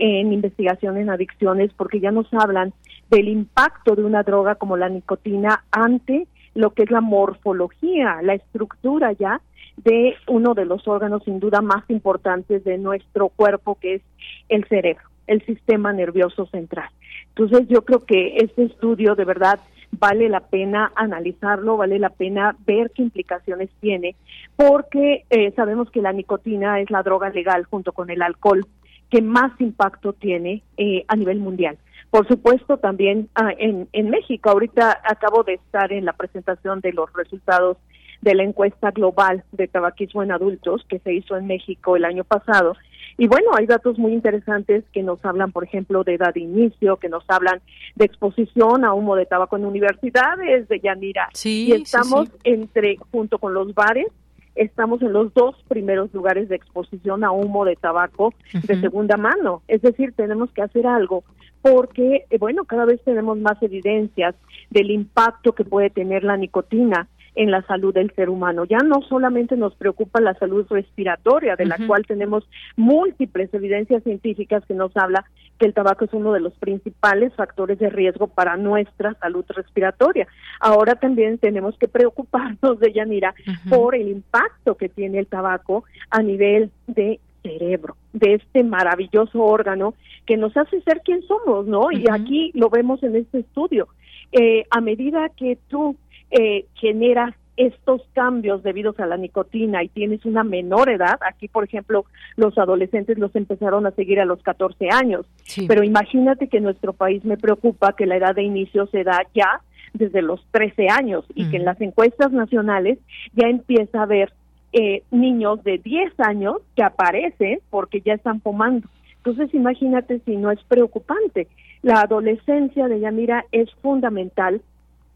en investigación en adicciones porque ya nos hablan del impacto de una droga como la nicotina ante lo que es la morfología, la estructura ya de uno de los órganos sin duda más importantes de nuestro cuerpo que es el cerebro, el sistema nervioso central. Entonces yo creo que este estudio de verdad vale la pena analizarlo, vale la pena ver qué implicaciones tiene, porque eh, sabemos que la nicotina es la droga legal junto con el alcohol que más impacto tiene eh, a nivel mundial. Por supuesto, también ah, en, en México. Ahorita acabo de estar en la presentación de los resultados de la encuesta global de tabaquismo en adultos que se hizo en México el año pasado. Y bueno, hay datos muy interesantes que nos hablan, por ejemplo, de edad de inicio, que nos hablan de exposición a humo de tabaco en universidades de Yanira. Sí, y estamos entre, junto con los bares, estamos en los dos primeros lugares de exposición a humo de tabaco de segunda mano. Es decir, tenemos que hacer algo porque, eh, bueno, cada vez tenemos más evidencias del impacto que puede tener la nicotina en la salud del ser humano. Ya no solamente nos preocupa la salud respiratoria, de la cual tenemos múltiples evidencias científicas que nos habla que el tabaco es uno de los principales factores de riesgo para nuestra salud respiratoria. Ahora también tenemos que preocuparnos de Yanira por el impacto que tiene el tabaco a nivel de cerebro, de este maravilloso órgano que nos hace ser quien somos, ¿no? Y aquí lo vemos en este estudio. Eh, a medida que tú eh, generas estos cambios debidos a la nicotina y tienes una menor edad, aquí por ejemplo los adolescentes los empezaron a seguir a los 14 años, pero imagínate que en nuestro país me preocupa que la edad de inicio se da ya desde los 13 años y que en las encuestas nacionales ya empieza a haber eh, niños de 10 años que aparecen porque ya están fumando. Entonces imagínate si no es preocupante. La adolescencia de Yamira es fundamental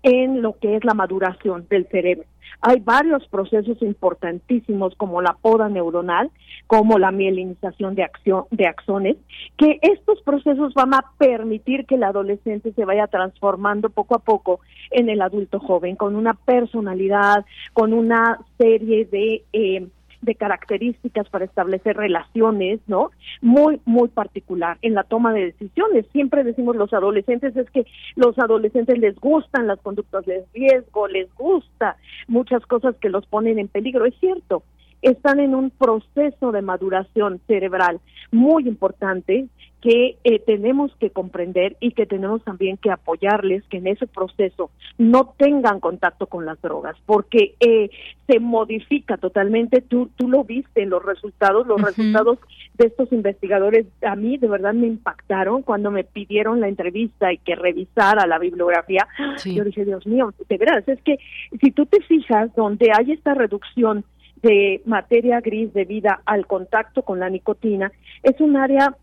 en lo que es la maduración del cerebro. Hay varios procesos importantísimos como la poda neuronal, como la mielinización de, acción, de axones, que estos procesos van a permitir que el adolescente se vaya transformando poco a poco en el adulto joven, con una personalidad, con una serie de... Eh, de características para establecer relaciones, ¿no? Muy, muy particular en la toma de decisiones. Siempre decimos los adolescentes es que los adolescentes les gustan las conductas de riesgo, les gusta muchas cosas que los ponen en peligro. Es cierto, están en un proceso de maduración cerebral muy importante que eh, tenemos que comprender y que tenemos también que apoyarles que en ese proceso no tengan contacto con las drogas, porque eh, se modifica totalmente. Tú, tú lo viste en los resultados, los resultados de estos investigadores a mí de verdad me impactaron cuando me pidieron la entrevista y que revisara la bibliografía. Yo dije, Dios mío, de veras, es que si tú te fijas donde hay esta reducción de materia gris debida al contacto con la nicotina, es un área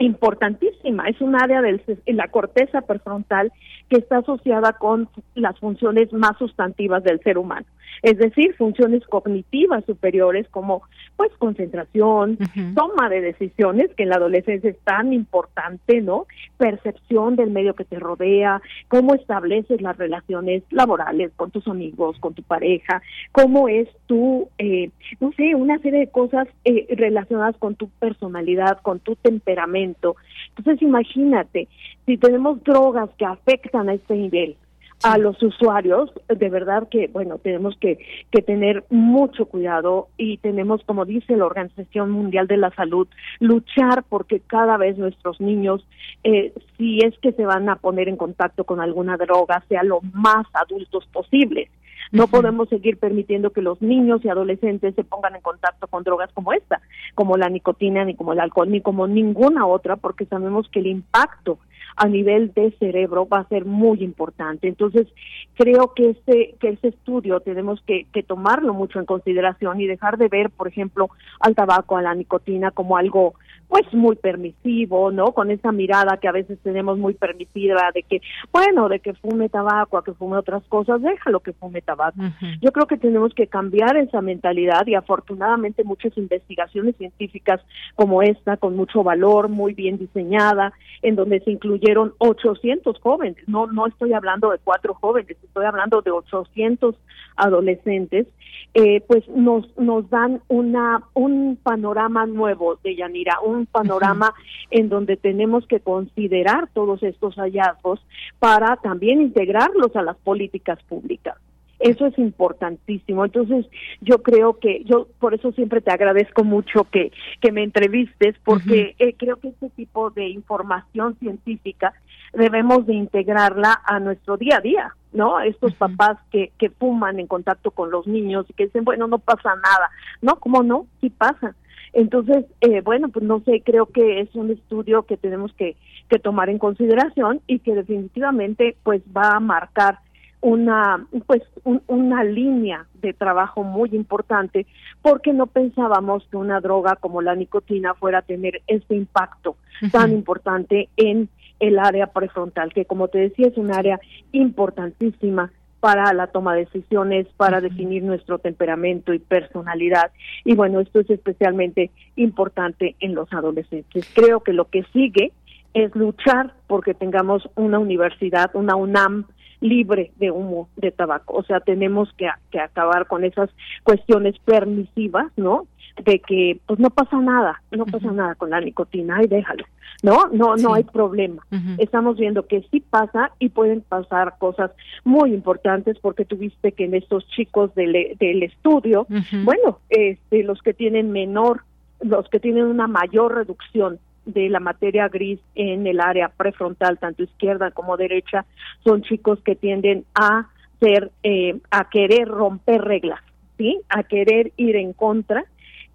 importantísima, es un área de la corteza prefrontal que está asociada con las funciones más sustantivas del ser humano es decir, funciones cognitivas superiores como pues concentración, toma de decisiones, que en la adolescencia es tan importante, ¿no? Percepción del medio que te rodea, cómo estableces las relaciones laborales con tus amigos, con tu pareja, cómo es tu, eh, no sé, una serie de cosas eh, relacionadas con tu personalidad, con tu temperamento. Entonces imagínate, si tenemos drogas que afectan a este nivel, a los usuarios, de verdad que, bueno, tenemos que, que tener mucho cuidado y tenemos, como dice la Organización Mundial de la Salud, luchar porque cada vez nuestros niños, eh, si es que se van a poner en contacto con alguna droga, sean lo más adultos posibles. No podemos seguir permitiendo que los niños y adolescentes se pongan en contacto con drogas como esta, como la nicotina, ni como el alcohol, ni como ninguna otra, porque sabemos que el impacto a nivel de cerebro va a ser muy importante. Entonces, creo que este, que ese estudio tenemos que, que tomarlo mucho en consideración y dejar de ver, por ejemplo, al tabaco, a la nicotina como algo pues muy permisivo, ¿no? Con esa mirada que a veces tenemos muy permisiva de que, bueno, de que fume tabaco, a que fume otras cosas, déjalo que fume tabaco. Yo creo que tenemos que cambiar esa mentalidad y afortunadamente muchas investigaciones científicas como esta, con mucho valor, muy bien diseñada, en donde se incluyeron 800 jóvenes, no, no estoy hablando de cuatro jóvenes, estoy hablando de 800 adolescentes, eh, pues nos, nos dan una, un panorama nuevo de Yanira, un panorama en donde tenemos que considerar todos estos hallazgos para también integrarlos a las políticas públicas. Eso es importantísimo. Entonces, yo creo que, yo por eso siempre te agradezco mucho que, que me entrevistes, porque eh, creo que este tipo de información científica debemos de integrarla a nuestro día a día, ¿no? Estos papás que, que fuman en contacto con los niños y que dicen, bueno, no pasa nada. No, ¿cómo no? Sí pasa. Entonces, eh, bueno, pues no sé, creo que es un estudio que tenemos que, que tomar en consideración y que definitivamente pues va a marcar una pues una línea de trabajo muy importante porque no pensábamos que una droga como la nicotina fuera a tener este impacto tan importante en el área prefrontal que como te decía es un área importantísima para la toma de decisiones, para definir nuestro temperamento y personalidad. Y bueno, esto es especialmente importante en los adolescentes. Creo que lo que sigue es luchar porque tengamos una universidad, una UNAM libre de humo de tabaco. O sea, tenemos que, que acabar con esas cuestiones permisivas, ¿no? De que pues no pasa nada, no pasa nada con la nicotina y déjalo, ¿no? No, no hay problema. Estamos viendo que sí pasa y pueden pasar cosas muy importantes porque tuviste que en estos chicos del, del estudio, bueno, este, los que tienen menor, los que tienen una mayor reducción de la materia gris en el área prefrontal, tanto izquierda como derecha, son chicos que tienden a ser, eh, a querer romper reglas, ¿sí? A querer ir en contra.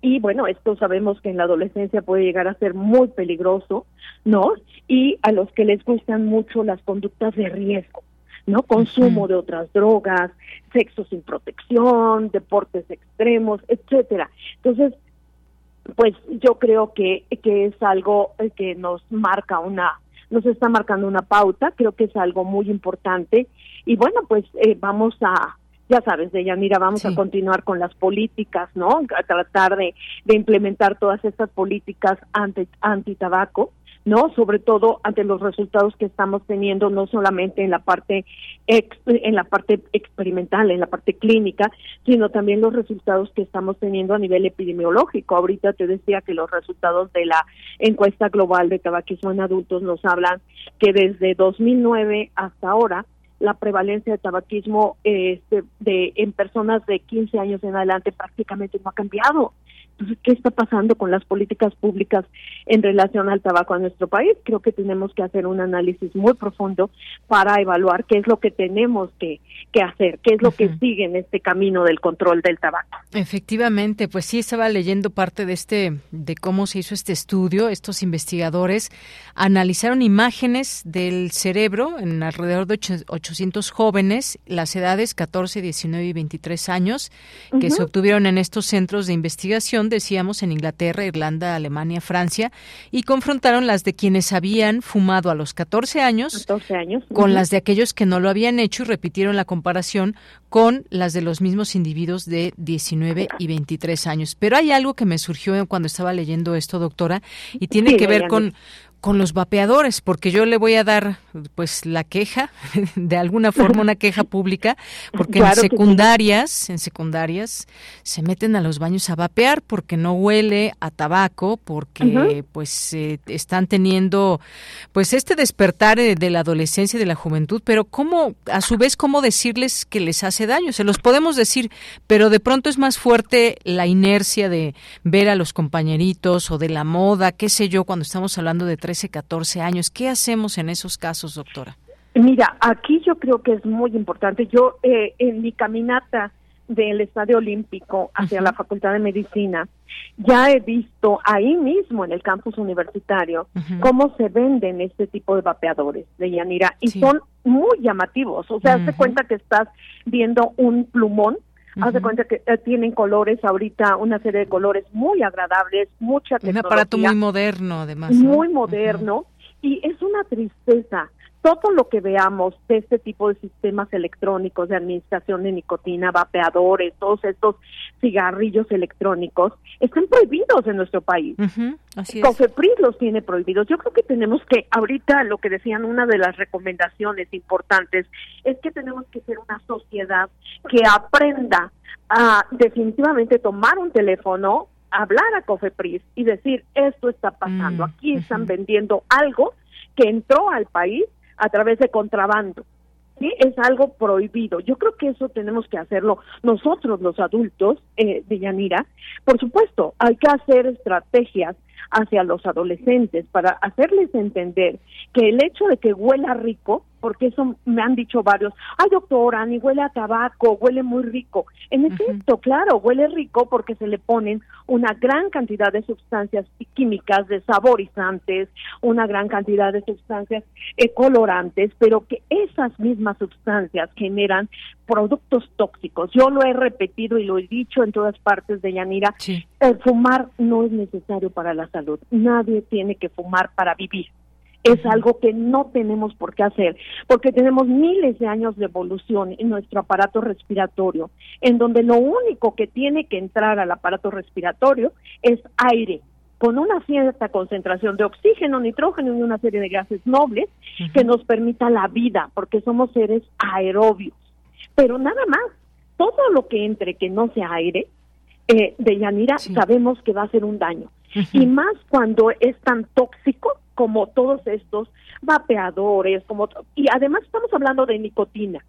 Y bueno, esto sabemos que en la adolescencia puede llegar a ser muy peligroso, ¿no? Y a los que les gustan mucho las conductas de riesgo, ¿no? Consumo de otras drogas, sexo sin protección, deportes extremos, etcétera. Entonces, pues yo creo que, que es algo eh, que nos marca una, nos está marcando una pauta, creo que es algo muy importante. Y bueno, pues eh, vamos a, ya sabes, de Yanira, vamos a continuar con las políticas, ¿no? A tratar de, de implementar todas estas políticas anti, anti tabaco ¿no? Sobre todo ante los resultados que estamos teniendo, no solamente en la parte en la parte experimental, en la parte clínica, sino también los resultados que estamos teniendo a nivel epidemiológico. Ahorita te decía que los resultados de la encuesta global de tabaquismo en adultos nos hablan que desde 2009 hasta ahora la prevalencia de tabaquismo este, de en personas de 15 años en adelante prácticamente no ha cambiado. Entonces, ¿qué está pasando con las políticas públicas en relación al tabaco en nuestro país? Creo que tenemos que hacer un análisis muy profundo para evaluar qué es lo que tenemos que, que hacer, qué es lo que sigue en este camino del control del tabaco. Efectivamente, pues sí estaba leyendo parte de este de cómo se hizo este estudio. Estos investigadores analizaron imágenes del cerebro en alrededor de 800 jóvenes, las edades 14, 19 y 23 años, que se obtuvieron en estos centros de investigación decíamos, en Inglaterra, Irlanda, Alemania, Francia, y confrontaron las de quienes habían fumado a los 14 años, años. con las de aquellos que no lo habían hecho y repitieron la comparación con las de los mismos individuos de 19 y 23 años. Pero hay algo que me surgió cuando estaba leyendo esto, doctora, y tiene que ver con con los vapeadores, porque yo le voy a dar pues la queja, de alguna forma una queja pública, porque en secundarias, en secundarias se meten a los baños a vapear porque no huele a tabaco, porque pues eh, están teniendo pues este despertar eh, de la adolescencia y de la juventud, pero cómo a su vez cómo decirles que les hace daño, se los podemos decir, pero de pronto es más fuerte la inercia de ver a los compañeritos o de la moda, qué sé yo, cuando estamos hablando de 13, 14 años. ¿Qué hacemos en esos casos, doctora? Mira, aquí yo creo que es muy importante. Yo eh, en mi caminata del Estadio Olímpico hacia la Facultad de Medicina, ya he visto ahí mismo en el campus universitario cómo se venden este tipo de vapeadores de Yanira y son muy llamativos. O sea, uh cuenta que estás viendo un plumón Haz de cuenta que eh, tienen colores ahorita, una serie de colores muy agradables, mucha tecnología. Un aparato muy moderno, además. Muy moderno. Y es una tristeza todo lo que veamos de este tipo de sistemas electrónicos de administración de nicotina, vapeadores, todos estos cigarrillos electrónicos, están prohibidos en nuestro país. así Cofepris los tiene prohibidos. Yo creo que tenemos que, ahorita lo que decían, una de las recomendaciones importantes es que tenemos que ser una sociedad que aprenda a definitivamente tomar un teléfono, hablar a Cofepris y decir, esto está pasando, mm, aquí están vendiendo algo que entró al país a través de contrabando. ¿sí? Es algo prohibido. Yo creo que eso tenemos que hacerlo nosotros, los adultos eh, de Yanira. Por supuesto, hay que hacer estrategias hacia los adolescentes para hacerles entender que el hecho de que huela rico porque eso me han dicho varios, ay doctora, ni huele a tabaco, huele muy rico. En efecto, claro, huele rico porque se le ponen una gran cantidad de sustancias químicas, de saborizantes, una gran cantidad de sustancias colorantes, pero que esas mismas sustancias generan productos tóxicos. Yo lo he repetido y lo he dicho en todas partes de Yanira, el fumar no es necesario para la salud. Nadie tiene que fumar para vivir es algo que no tenemos por qué hacer, porque tenemos miles de años de evolución en nuestro aparato respiratorio, en donde lo único que tiene que entrar al aparato respiratorio es aire, con una cierta concentración de oxígeno, nitrógeno y una serie de gases nobles que nos permita la vida, porque somos seres aerobios. Pero nada más, todo lo que entre que no sea aire, eh, de Yanira, sabemos que va a ser un daño. Y más cuando es tan tóxico como todos estos vapeadores, como y además estamos hablando de nicotina.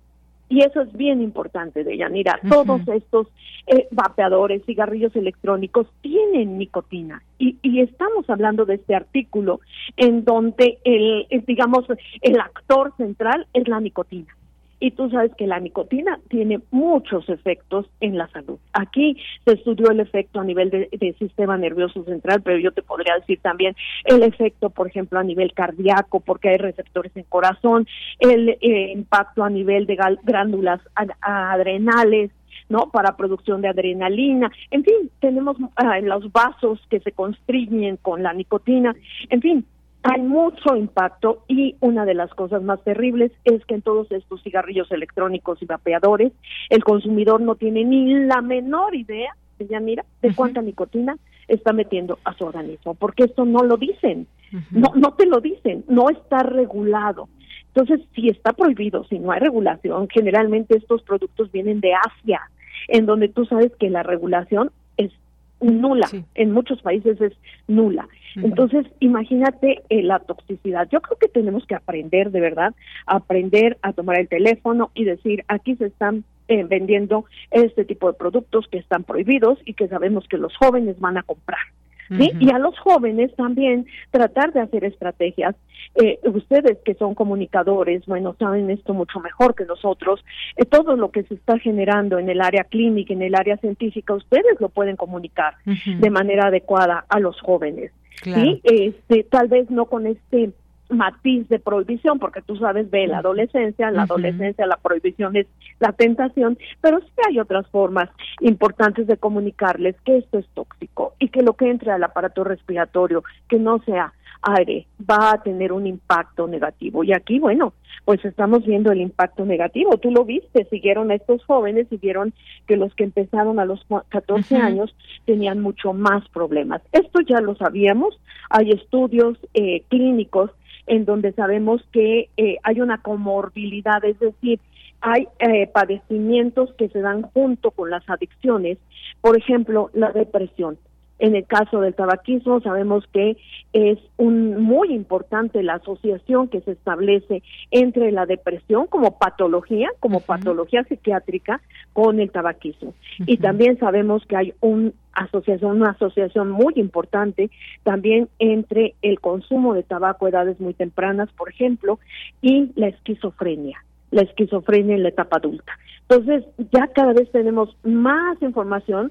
Y eso es bien importante, de Yanira. Todos estos eh, vapeadores, cigarrillos electrónicos tienen nicotina. Y, y, estamos hablando de este artículo en donde el, digamos, el actor central es la nicotina. Y tú sabes que la nicotina tiene muchos efectos en la salud. Aquí se estudió el efecto a nivel de, sistema nervioso central, pero yo te podría decir también el efecto, por ejemplo, a nivel cardíaco, porque hay receptores en corazón, el eh, impacto a nivel de glándulas adrenales, ¿no? Para producción de adrenalina. En fin, tenemos ah, los vasos que se constriñen con la nicotina. En fin, hay mucho impacto y una de las cosas más terribles es que en todos estos cigarrillos electrónicos y vapeadores el consumidor no tiene ni la menor idea, ya mira, de cuánta nicotina está metiendo a su organismo, porque esto no lo dicen, no, no te lo dicen, no está regulado. Entonces, si está prohibido, si no hay regulación, generalmente estos productos vienen de Asia, en donde tú sabes que la regulación es nula, en muchos países es nula. Entonces, imagínate eh, la toxicidad. Yo creo que tenemos que aprender, de verdad, aprender a tomar el teléfono y decir, aquí se están eh, vendiendo este tipo de productos que están prohibidos y que sabemos que los jóvenes van a comprar. Y a los jóvenes también tratar de hacer estrategias. Eh, ustedes que son comunicadores, bueno, saben esto mucho mejor que nosotros. todo lo que se está generando en el área clínica, en el área científica, ustedes lo pueden comunicar de manera adecuada a los jóvenes. ¿Sí? Este, tal vez no con este matiz de prohibición, porque tú sabes, ve la adolescencia, la adolescencia, la prohibición es la tentación, pero sí hay otras formas importantes de comunicarles que esto es tóxico y que lo que entre al aparato respiratorio, que no sea aire, va a tener un impacto negativo. Y aquí, bueno, pues estamos viendo el impacto negativo. Tú lo viste, siguieron a estos jóvenes y vieron que los que empezaron a los 14 años tenían mucho más problemas. Esto ya lo sabíamos, hay estudios eh, clínicos en donde sabemos que eh, hay una comorbilidad, es decir, hay eh, padecimientos que se dan junto con las adicciones, por ejemplo, la depresión. En el caso del tabaquismo sabemos que es un, muy importante la asociación que se establece entre la depresión como patología, como patología psiquiátrica, con el tabaquismo. Y también sabemos que hay un asociación, una asociación muy importante también entre el consumo de tabaco a edades muy tempranas, por ejemplo, y la esquizofrenia, la esquizofrenia en la etapa adulta. Entonces, ya cada vez tenemos más información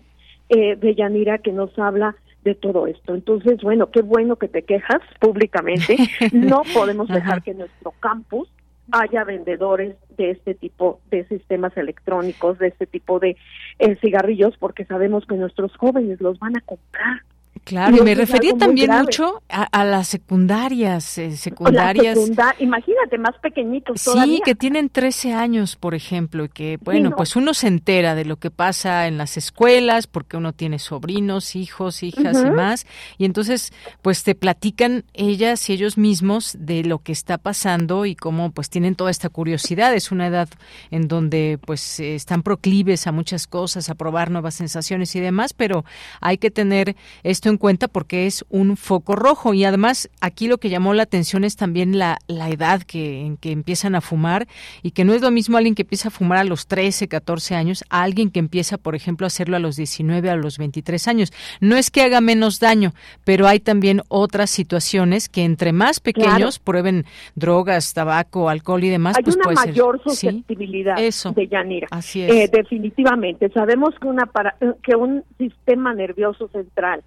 eh, de Yanira que nos habla de todo esto. Entonces, bueno, qué bueno que te quejas públicamente. No podemos dejar que nuestro campus haya vendedores de este tipo de sistemas electrónicos, de este tipo de eh, cigarrillos, porque sabemos que nuestros jóvenes los van a comprar. Claro, y me refería también mucho a, las secundarias, eh, secundarias. imagínate, más pequeñitos Sí, que tienen 13 años, por ejemplo, y que, bueno, pues uno se entera de lo que pasa en las escuelas, porque uno tiene sobrinos, hijos, hijas y más, y entonces, pues te platican ellas y ellos mismos de lo que está pasando y cómo, pues tienen toda esta curiosidad. Es una edad en donde, pues, están proclives a muchas cosas, a probar nuevas sensaciones y demás, pero hay que tener esto en cuenta porque es un foco rojo y además aquí lo que llamó la atención es también la, la edad que, en que empiezan a fumar y que no es lo mismo alguien que empieza a fumar a los 13, 14 años a alguien que empieza, por ejemplo, a hacerlo a los 19, a los 23 años. No es que haga menos daño, pero hay también otras situaciones que entre más pequeños prueben drogas, tabaco, alcohol y demás, hay pues una mayor susceptibilidad de Yanira. Así es. Eh, definitivamente. Sabemos que, una para, que un sistema nervioso central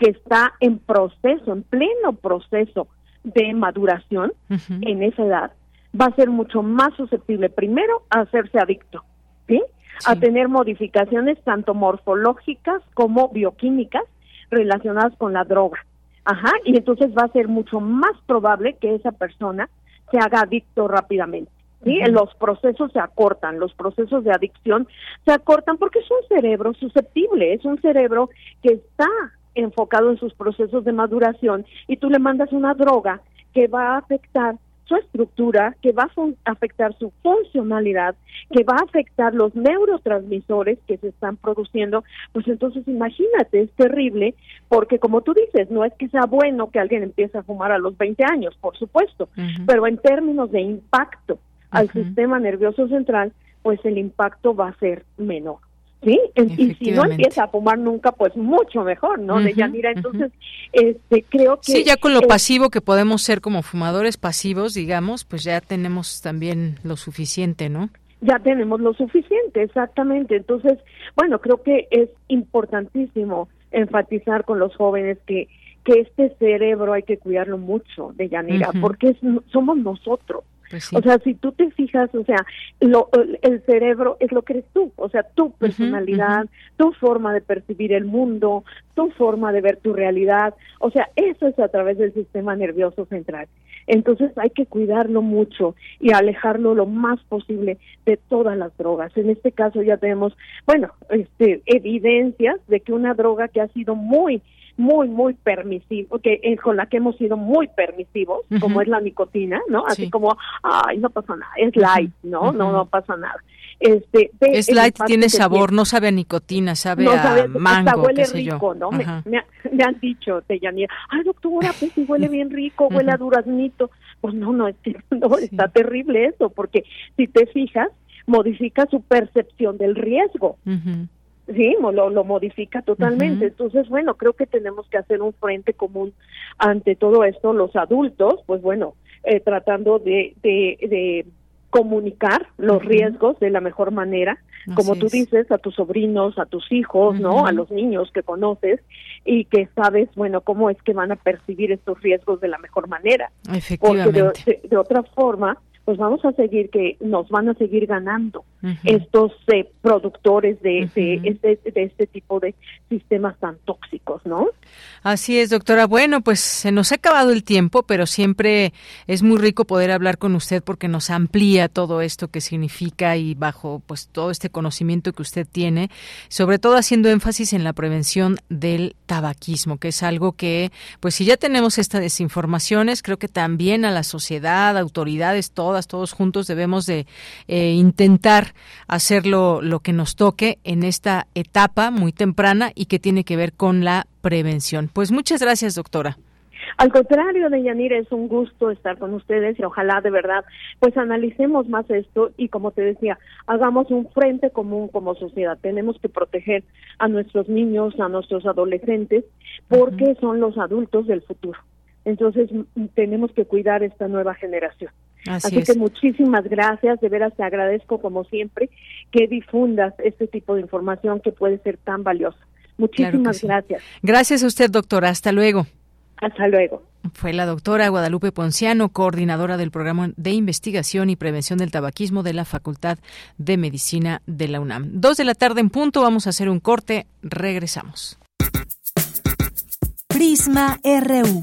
que está en proceso, en pleno proceso de maduración en esa edad, va a ser mucho más susceptible primero a hacerse adicto, ¿sí? A tener modificaciones tanto morfológicas como bioquímicas relacionadas con la droga. Ajá, y entonces va a ser mucho más probable que esa persona se haga adicto rápidamente. ¿sí? Los procesos se acortan, los procesos de adicción se acortan porque es un cerebro susceptible, es un cerebro que está enfocado en sus procesos de maduración y tú le mandas una droga que va a afectar su estructura, que va a afectar su funcionalidad, que va a afectar los neurotransmisores que se están produciendo, pues entonces imagínate, es terrible, porque como tú dices, no es que sea bueno que alguien empiece a fumar a los 20 años, por supuesto, pero en términos de impacto al sistema nervioso central, pues el impacto va a ser menor. Sí, y si no empieza a fumar nunca, pues mucho mejor, ¿no? de Yanira, entonces, este, creo que... Sí, ya con lo pasivo que podemos ser como fumadores pasivos, digamos, pues ya tenemos también lo suficiente, ¿no? Ya tenemos lo suficiente, exactamente. Entonces, bueno, creo que es importantísimo enfatizar con los jóvenes que que este cerebro hay que cuidarlo mucho, de Yanira, porque somos nosotros. Pues o sea, si tú te fijas, o sea, lo, el cerebro es lo que eres tú, o sea, tu personalidad, tu forma de percibir el mundo, tu forma de ver tu realidad, o sea, eso es a través del sistema nervioso central. Entonces hay que cuidarlo mucho y alejarlo lo más posible de todas las drogas. En este caso ya tenemos, bueno, este, evidencias de que una droga que ha sido muy muy, muy permisivo, que con la que hemos sido muy permisivos, como es la nicotina, ¿no? Así como, ay, no pasa nada, es light, ¿no? No, no pasa nada. Este, es light, tiene sabor, no sabe a nicotina, sabe a mango, huele rico, ¿no? Me, me, han dicho, Deyanira, ay, doctora, pues huele bien rico, huele a duraznito. Pues no, no, no, está terrible eso, porque si te fijas, modifica su percepción del riesgo. Sí, lo, lo modifica totalmente. Entonces, bueno, creo que tenemos que hacer un frente común ante todo esto. Los adultos, pues bueno, eh, tratando de, de, comunicar los riesgos de la mejor manera, como tú dices, a tus sobrinos, a tus hijos, ¿no? A los niños que conoces y que sabes, bueno, cómo es que van a percibir estos riesgos de la mejor manera. Efectivamente. Porque de otra forma, pues vamos a seguir que nos van a seguir ganando estos eh, productores de, este, de este tipo de sistemas tan tóxicos, ¿no? Así es, doctora. Bueno, pues se nos ha acabado el tiempo, pero siempre es muy rico poder hablar con usted porque nos amplía todo esto que significa y bajo pues todo este conocimiento que usted tiene, sobre todo haciendo énfasis en la prevención del tabaquismo, que es algo que pues si ya tenemos estas desinformaciones, creo que también a la sociedad, autoridades, todas, todos juntos debemos de eh, intentar hacerlo lo que nos toque en esta etapa muy temprana y que tiene que ver con la prevención. Pues muchas gracias, doctora. Al contrario, Deyanira, es un gusto estar con ustedes y ojalá de verdad pues analicemos más esto y como te decía, hagamos un frente común como sociedad. Tenemos que proteger a nuestros niños, a nuestros adolescentes, porque son los adultos del futuro. Entonces tenemos que cuidar esta nueva generación. Así, que muchísimas gracias, de veras te agradezco como siempre que difundas este tipo de información que puede ser tan valiosa. Muchísimas gracias. Gracias a usted, doctora. Hasta luego. Hasta luego. Fue la doctora Guadalupe Ponciano, coordinadora del programa de investigación y prevención del tabaquismo de la Facultad de Medicina de la UNAM. Dos de la tarde en punto, vamos a hacer un corte, regresamos. Prisma RU.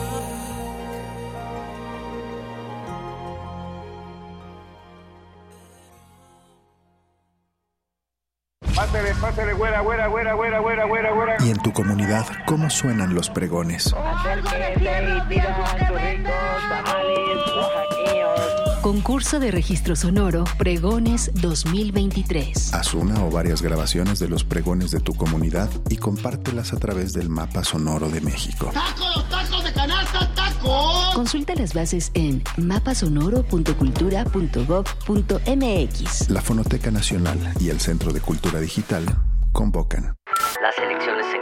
¿Y en tu comunidad cómo suenan los pregones? Concurso de Registro Sonoro Pregones 2023. Haz una o varias grabaciones de los pregones de tu comunidad y compártelas a través del mapa sonoro de México. ¡Tacos, tacos de! Consulta las bases en mapasonoro.cultura.gov.mx. La Fonoteca Nacional y el Centro de Cultura Digital convocan. Las elecciones en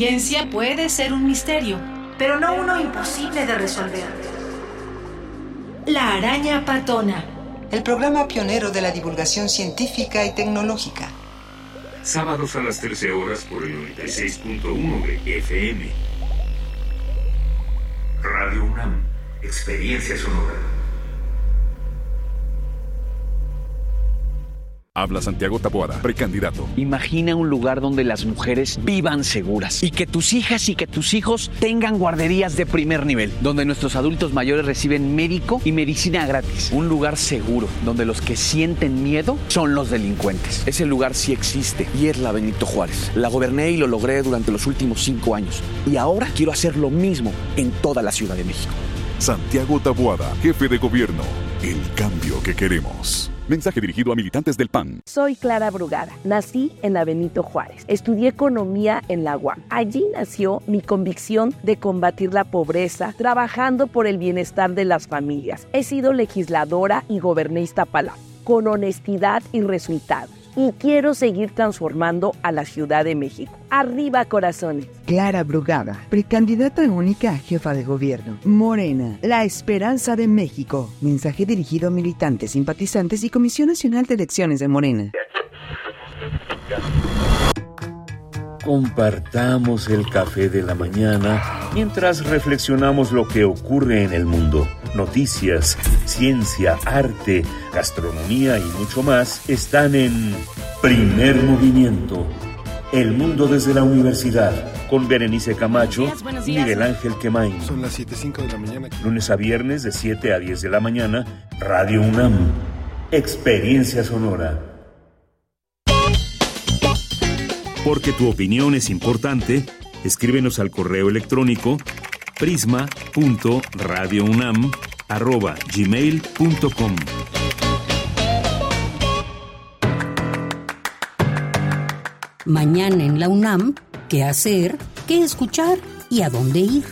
La ciencia puede ser un misterio, pero no uno imposible de resolver. La araña patona. El programa pionero de la divulgación científica y tecnológica. Sábados a las 13 horas por el 96.1 de FM. Radio UNAM. Experiencia sonora. Habla Santiago Taboada, precandidato. Imagina un lugar donde las mujeres vivan seguras y que tus hijas y que tus hijos tengan guarderías de primer nivel, donde nuestros adultos mayores reciben médico y medicina gratis. Un lugar seguro, donde los que sienten miedo son los delincuentes. Ese lugar sí existe y es la Benito Juárez. La goberné y lo logré durante los últimos cinco años y ahora quiero hacer lo mismo en toda la Ciudad de México. Santiago Taboada, jefe de gobierno. El cambio que queremos. Mensaje dirigido a militantes del PAN. Soy Clara Brugada. Nací en la Juárez. Estudié economía en la UAM. Allí nació mi convicción de combatir la pobreza, trabajando por el bienestar de las familias. He sido legisladora y goberné Iztapalapa con honestidad y resultados y quiero seguir transformando a la Ciudad de México. Arriba corazones. Clara Brugada, precandidata única a jefa de gobierno. Morena, la esperanza de México. Mensaje dirigido a militantes, simpatizantes y Comisión Nacional de Elecciones de Morena. Compartamos el café de la mañana mientras reflexionamos lo que ocurre en el mundo. Noticias, ciencia, arte, gastronomía y mucho más están en Primer Movimiento. El mundo desde la universidad con Berenice Camacho y Miguel Ángel Quemain. Son las 7.05 de la mañana. Lunes a viernes de 7 a 10 de la mañana, Radio UNAM. Experiencia sonora. Porque tu opinión es importante, escríbenos al correo electrónico prisma.radiounam@gmail.com. Mañana en la UNAM, ¿qué hacer? ¿Qué escuchar? ¿Y a dónde ir?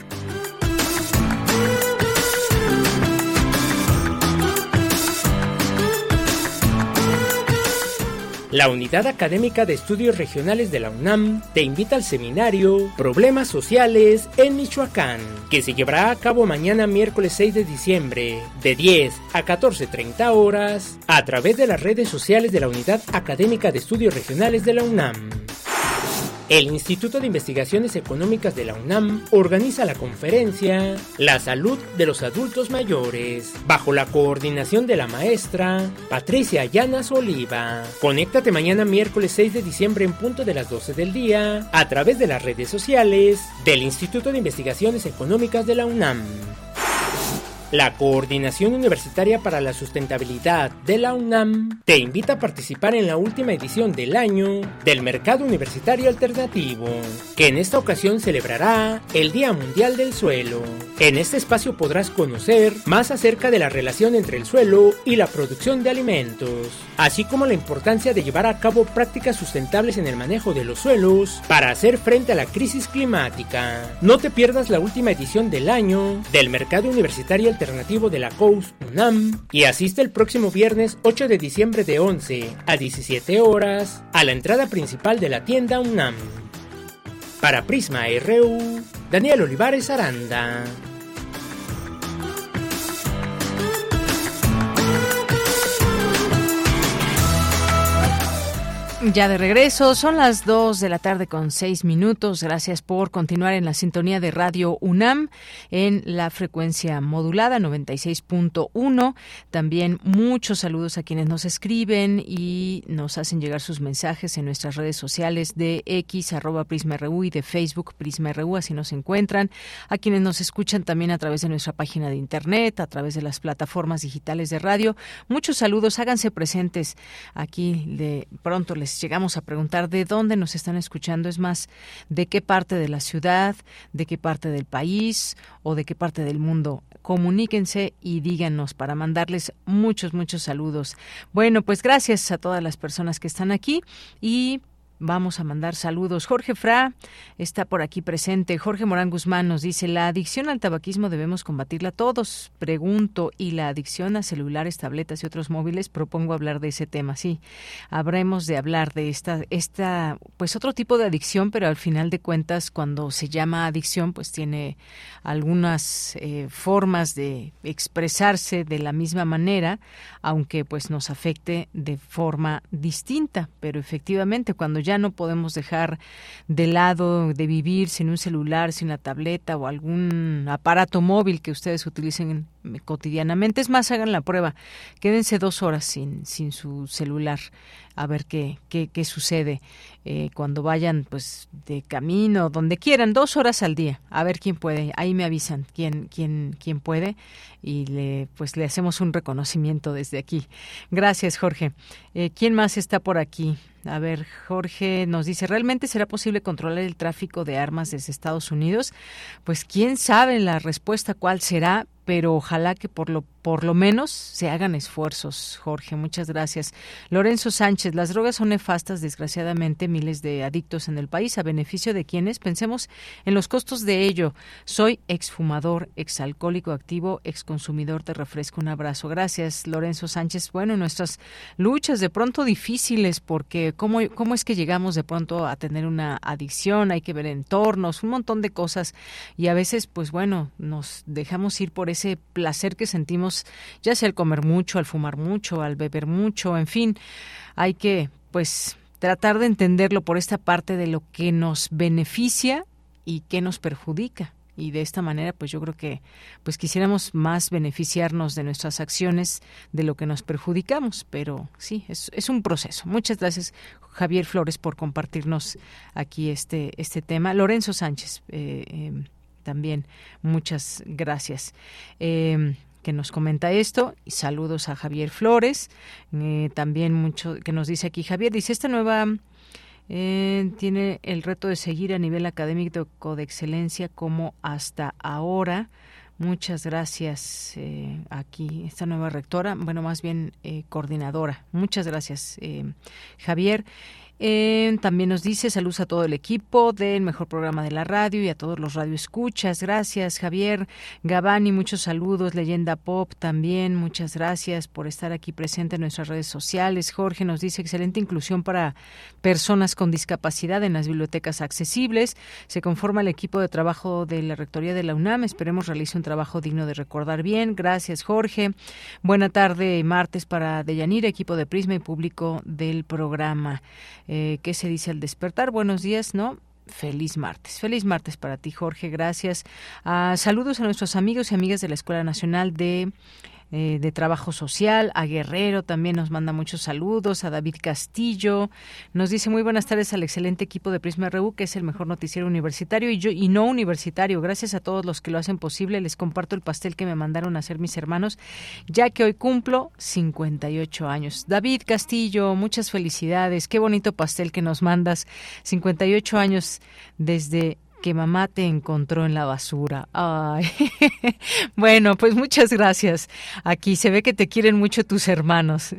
La Unidad Académica de Estudios Regionales de la UNAM te invita al seminario Problemas Sociales en Michoacán, que se llevará a cabo mañana miércoles 6 de diciembre, de 10 a 14.30 horas, a través de las redes sociales de la Unidad Académica de Estudios Regionales de la UNAM. El Instituto de Investigaciones Económicas de la UNAM organiza la conferencia La salud de los adultos mayores, bajo la coordinación de la maestra Patricia Llanas Oliva. Conéctate mañana miércoles 6 de diciembre en punto de las 12 del día a través de las redes sociales del Instituto de Investigaciones Económicas de la UNAM. La Coordinación Universitaria para la Sustentabilidad de la UNAM te invita a participar en la última edición del año del Mercado Universitario Alternativo, que en esta ocasión celebrará el Día Mundial del Suelo. En este espacio podrás conocer más acerca de la relación entre el suelo y la producción de alimentos, así como la importancia de llevar a cabo prácticas sustentables en el manejo de los suelos para hacer frente a la crisis climática. No te pierdas la última edición del año del Mercado Universitario Alternativo de la COUS UNAM y asiste el próximo viernes 8 de diciembre de 11 a 17 horas a la entrada principal de la tienda UNAM. Para Prisma RU, Daniel Olivares Aranda. Ya de regreso, son las 2 de la tarde con 6 minutos. Gracias por continuar en la sintonía de Radio UNAM en la frecuencia modulada 96.1. También muchos saludos a quienes nos escriben y nos hacen llegar sus mensajes en nuestras redes sociales de X, arroba PrismaRU y de Facebook PrismaRU, así nos encuentran. A quienes nos escuchan también a través de nuestra página de internet, a través de las plataformas digitales de radio. Muchos saludos, háganse presentes aquí de pronto les llegamos a preguntar de dónde nos están escuchando, es más, de qué parte de la ciudad, de qué parte del país o de qué parte del mundo. Comuníquense y díganos para mandarles muchos, muchos saludos. Bueno, pues gracias a todas las personas que están aquí y Vamos a mandar saludos. Jorge Fra está por aquí presente. Jorge Morán Guzmán nos dice, la adicción al tabaquismo debemos combatirla todos. Pregunto, ¿y la adicción a celulares, tabletas y otros móviles? Propongo hablar de ese tema. Sí, habremos de hablar de esta, esta, pues otro tipo de adicción, pero al final de cuentas, cuando se llama adicción, pues tiene algunas eh, formas de expresarse de la misma manera, aunque pues nos afecte de forma distinta. Pero efectivamente, cuando ya no podemos dejar de lado de vivir sin un celular, sin una tableta o algún aparato móvil que ustedes utilicen cotidianamente. Es más, hagan la prueba. Quédense dos horas sin, sin su celular a ver qué, qué, qué sucede eh, cuando vayan pues de camino, donde quieran, dos horas al día, a ver quién puede. Ahí me avisan quién, quién, quién puede y le, pues le hacemos un reconocimiento desde aquí. Gracias, Jorge. Eh, ¿Quién más está por aquí? A ver, Jorge nos dice, ¿realmente será posible controlar el tráfico de armas desde Estados Unidos? Pues quién sabe la respuesta cuál será, pero ojalá que por lo por lo menos se hagan esfuerzos, Jorge. Muchas gracias. Lorenzo Sánchez, las drogas son nefastas, desgraciadamente, miles de adictos en el país. ¿A beneficio de quienes? Pensemos en los costos de ello. Soy exfumador, exalcohólico activo, exconsumidor de refresco. Un abrazo. Gracias, Lorenzo Sánchez. Bueno, nuestras luchas de pronto difíciles, porque ¿cómo, cómo es que llegamos de pronto a tener una adicción? Hay que ver entornos, un montón de cosas. Y a veces, pues bueno, nos dejamos ir por ese placer que sentimos ya sea al comer mucho, al fumar mucho, al beber mucho, en fin, hay que pues tratar de entenderlo por esta parte de lo que nos beneficia y que nos perjudica. Y de esta manera pues yo creo que pues quisiéramos más beneficiarnos de nuestras acciones de lo que nos perjudicamos. Pero sí es, es un proceso. Muchas gracias Javier Flores por compartirnos aquí este este tema. Lorenzo Sánchez eh, em, también muchas gracias eh, que nos comenta esto. Y saludos a Javier Flores, eh, también mucho que nos dice aquí Javier, dice esta nueva eh, tiene el reto de seguir a nivel académico de excelencia como hasta ahora. Muchas gracias eh, aquí, esta nueva rectora, bueno, más bien coordinadora. Muchas gracias, Javier. Eh, también nos dice saludos a todo el equipo del mejor programa de la radio y a todos los radioescuchas. Gracias, Javier Gabani. Muchos saludos. Leyenda Pop también. Muchas gracias por estar aquí presente en nuestras redes sociales. Jorge nos dice excelente inclusión para personas con discapacidad en las bibliotecas accesibles. Se conforma el equipo de trabajo de la Rectoría de la UNAM. Esperemos realice un trabajo digno de recordar bien. Gracias, Jorge. Buena tarde, martes para Deyanira, equipo de Prisma y público del programa. Eh, ¿Qué se dice al despertar? Buenos días, ¿no? Feliz martes. Feliz martes para ti, Jorge. Gracias. Ah, saludos a nuestros amigos y amigas de la Escuela Nacional de eh, de Trabajo Social, a Guerrero también nos manda muchos saludos, a David Castillo, nos dice muy buenas tardes al excelente equipo de Prisma RU, que es el mejor noticiero universitario y, yo, y no universitario. Gracias a todos los que lo hacen posible. Les comparto el pastel que me mandaron a hacer mis hermanos, ya que hoy cumplo 58 años. David Castillo, muchas felicidades. Qué bonito pastel que nos mandas. 58 años desde que mamá te encontró en la basura. Ay. bueno, pues muchas gracias. Aquí se ve que te quieren mucho tus hermanos.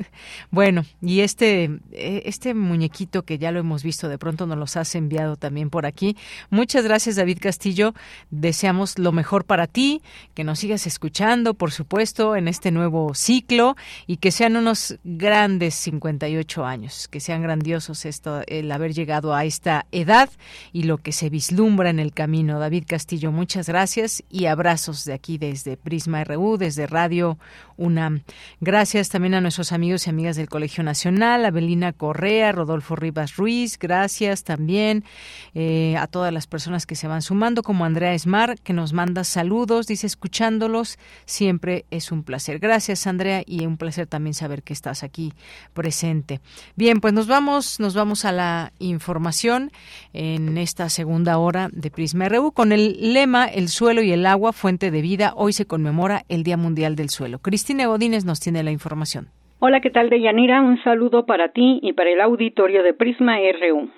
Bueno, y este, eh, este muñequito que ya lo hemos visto, de pronto nos los has enviado también por aquí. Muchas gracias, David Castillo. Deseamos lo mejor para ti, que nos sigas escuchando, por supuesto, en este nuevo ciclo y que sean unos grandes 58 años, que sean grandiosos esto, el haber llegado a esta edad y lo que se vislumbra en el camino. David Castillo, muchas gracias y abrazos de aquí desde Prisma RU, desde Radio UNAM. Gracias también a nuestros amigos y amigas del Colegio Nacional, Abelina Correa, Rodolfo Rivas Ruiz, gracias también eh, a todas las personas que se van sumando, como Andrea Esmar, que nos manda saludos, dice escuchándolos, siempre es un placer. Gracias, Andrea, y un placer también saber que estás aquí presente. Bien, pues nos vamos, nos vamos a la información en esta segunda hora de Prisma RU con el lema El suelo y el agua, fuente de vida. Hoy se conmemora el Día Mundial del Suelo. Cristina Godínez nos tiene la información. Hola, ¿qué tal, Deyanira? Un saludo para ti y para el auditorio de Prisma RU.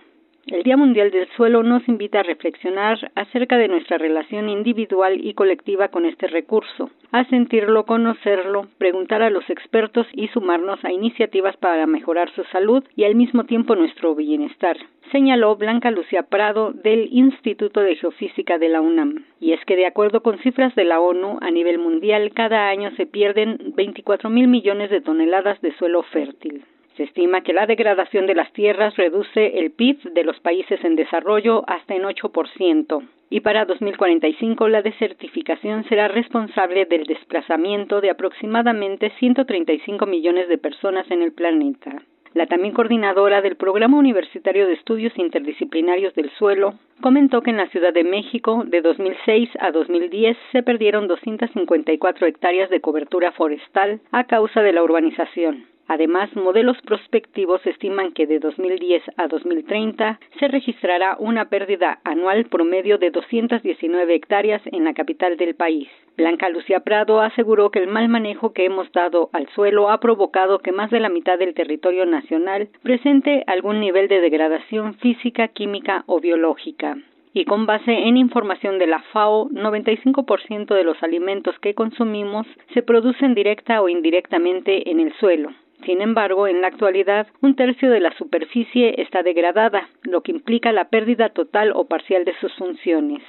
El Día Mundial del Suelo nos invita a reflexionar acerca de nuestra relación individual y colectiva con este recurso, a sentirlo, conocerlo, preguntar a los expertos y sumarnos a iniciativas para mejorar su salud y al mismo tiempo nuestro bienestar, señaló Blanca Lucía Prado del Instituto de Geofísica de la UNAM. Y es que de acuerdo con cifras de la ONU, a nivel mundial cada año se pierden 24 mil millones de toneladas de suelo fértil. Se estima que la degradación de las tierras reduce el PIB de los países en desarrollo hasta en 8%. Y para 2045 la desertificación será responsable del desplazamiento de aproximadamente 135 millones de personas en el planeta. La también coordinadora del Programa Universitario de Estudios Interdisciplinarios del Suelo comentó que en la Ciudad de México de 2006 a 2010 se perdieron 254 hectáreas de cobertura forestal a causa de la urbanización. Además, modelos prospectivos estiman que de 2010 a 2030 se registrará una pérdida anual promedio de 219 hectáreas en la capital del país. Blanca Lucía Prado aseguró que el mal manejo que hemos dado al suelo ha provocado que más de la mitad del territorio nacional presente algún nivel de degradación física, química o biológica y con base en información de la FAO, 95% de los alimentos que consumimos se producen directa o indirectamente en el suelo. Sin embargo, en la actualidad, un tercio de la superficie está degradada, lo que implica la pérdida total o parcial de sus funciones.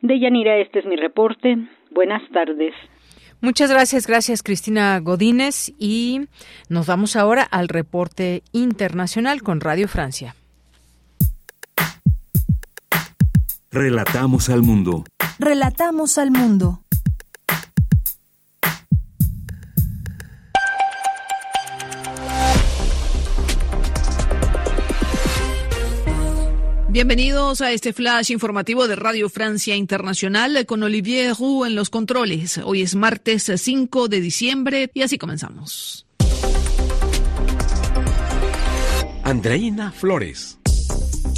De Yanira, este es mi reporte. Buenas tardes. Muchas gracias, gracias Cristina Godínez y nos vamos ahora al reporte internacional con Radio Francia. Relatamos al mundo. Relatamos al mundo. Bienvenidos a este flash informativo de Radio Francia Internacional con Olivier Roux en los controles. Hoy es martes 5 de diciembre y así comenzamos. Andreina Flores.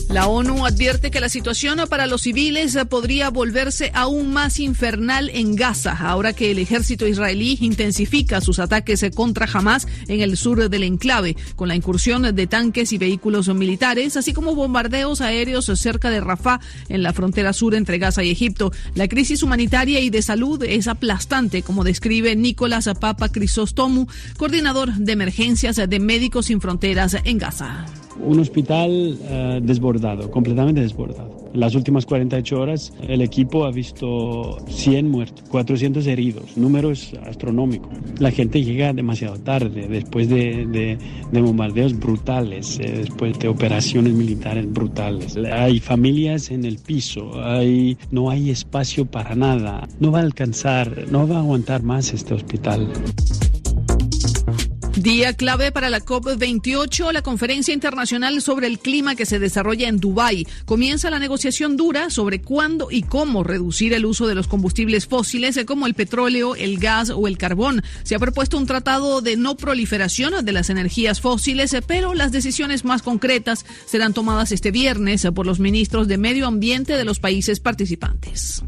La ONU advierte que la situación para los civiles podría volverse aún más infernal en Gaza, ahora que el ejército israelí intensifica sus ataques contra Hamas en el sur del enclave, con la incursión de tanques y vehículos militares, así como bombardeos aéreos cerca de Rafah, en la frontera sur entre Gaza y Egipto. La crisis humanitaria y de salud es aplastante, como describe Nicolás Papa Crisostomu, coordinador de emergencias de Médicos Sin Fronteras en Gaza un hospital uh, desbordado, completamente desbordado. En las últimas 48 horas el equipo ha visto 100 muertos, 400 heridos, números astronómicos. La gente llega demasiado tarde, después de, de, de bombardeos brutales, eh, después de operaciones militares brutales. Hay familias en el piso, no hay espacio para nada. No va a alcanzar, no va a aguantar más este hospital. Día clave para la COP28, la conferencia internacional sobre el clima que se desarrolla en Dubái. Comienza la negociación dura sobre cuándo y cómo reducir el uso de los combustibles fósiles como el petróleo, el gas o el carbón. Se ha propuesto un tratado de no proliferación de las energías fósiles, pero las decisiones más concretas serán tomadas este viernes por los ministros de Medio Ambiente de los países participantes.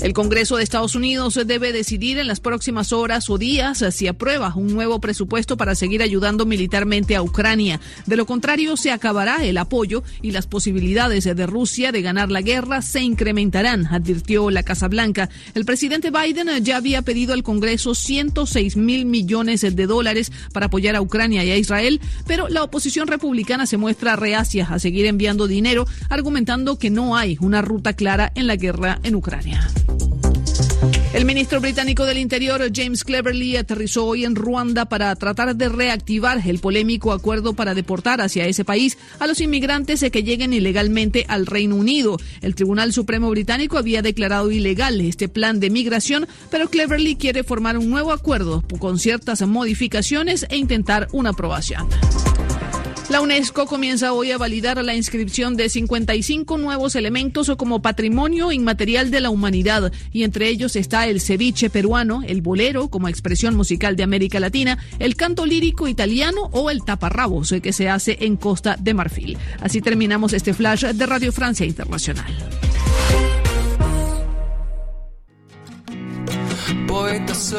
El Congreso de Estados Unidos debe decidir en las próximas horas o días si aprueba un nuevo presupuesto para seguir ayudando militarmente a Ucrania. De lo contrario, se acabará el apoyo y las posibilidades de Rusia de ganar la guerra se incrementarán, advirtió la Casa Blanca. El presidente Biden ya había pedido al Congreso 106 mil millones de dólares para apoyar a Ucrania y a Israel, pero la oposición republicana se muestra reacia a seguir enviando dinero, argumentando que no hay una ruta clara en la guerra en Ucrania. El ministro británico del Interior, James Cleverly, aterrizó hoy en Ruanda para tratar de reactivar el polémico acuerdo para deportar hacia ese país a los inmigrantes que lleguen ilegalmente al Reino Unido. El Tribunal Supremo británico había declarado ilegal este plan de migración, pero Cleverly quiere formar un nuevo acuerdo con ciertas modificaciones e intentar una aprobación. La UNESCO comienza hoy a validar la inscripción de 55 nuevos elementos como patrimonio inmaterial de la humanidad y entre ellos está el ceviche peruano, el bolero como expresión musical de América Latina, el canto lírico italiano o el taparrabos que se hace en Costa de Marfil. Así terminamos este flash de Radio Francia Internacional. Poeta soy,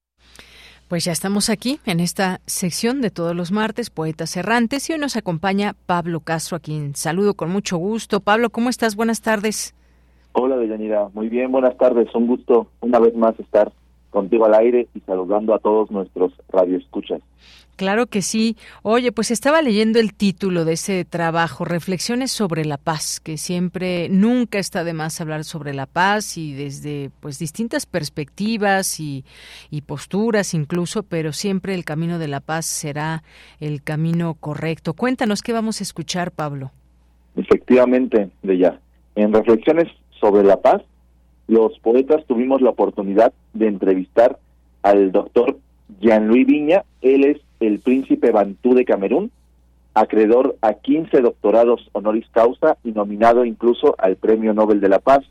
Pues ya estamos aquí en esta sección de todos los martes, Poetas Errantes, y hoy nos acompaña Pablo Castro, a quien saludo con mucho gusto. Pablo, ¿cómo estás? Buenas tardes. Hola, Deyanira. Muy bien, buenas tardes. Un gusto una vez más estar contigo al aire y saludando a todos nuestros radioescuchas. Claro que sí. Oye, pues estaba leyendo el título de ese trabajo, Reflexiones sobre la paz, que siempre, nunca está de más hablar sobre la paz y desde pues distintas perspectivas y, posturas incluso, pero siempre el camino de la paz será el camino correcto. Cuéntanos qué vamos a escuchar, Pablo. Efectivamente, de ya. En Reflexiones sobre la paz, los poetas tuvimos la oportunidad de entrevistar al doctor Jean-Louis Viña. Él es el príncipe Bantú de Camerún, acreedor a 15 doctorados honoris causa y nominado incluso al Premio Nobel de la Paz.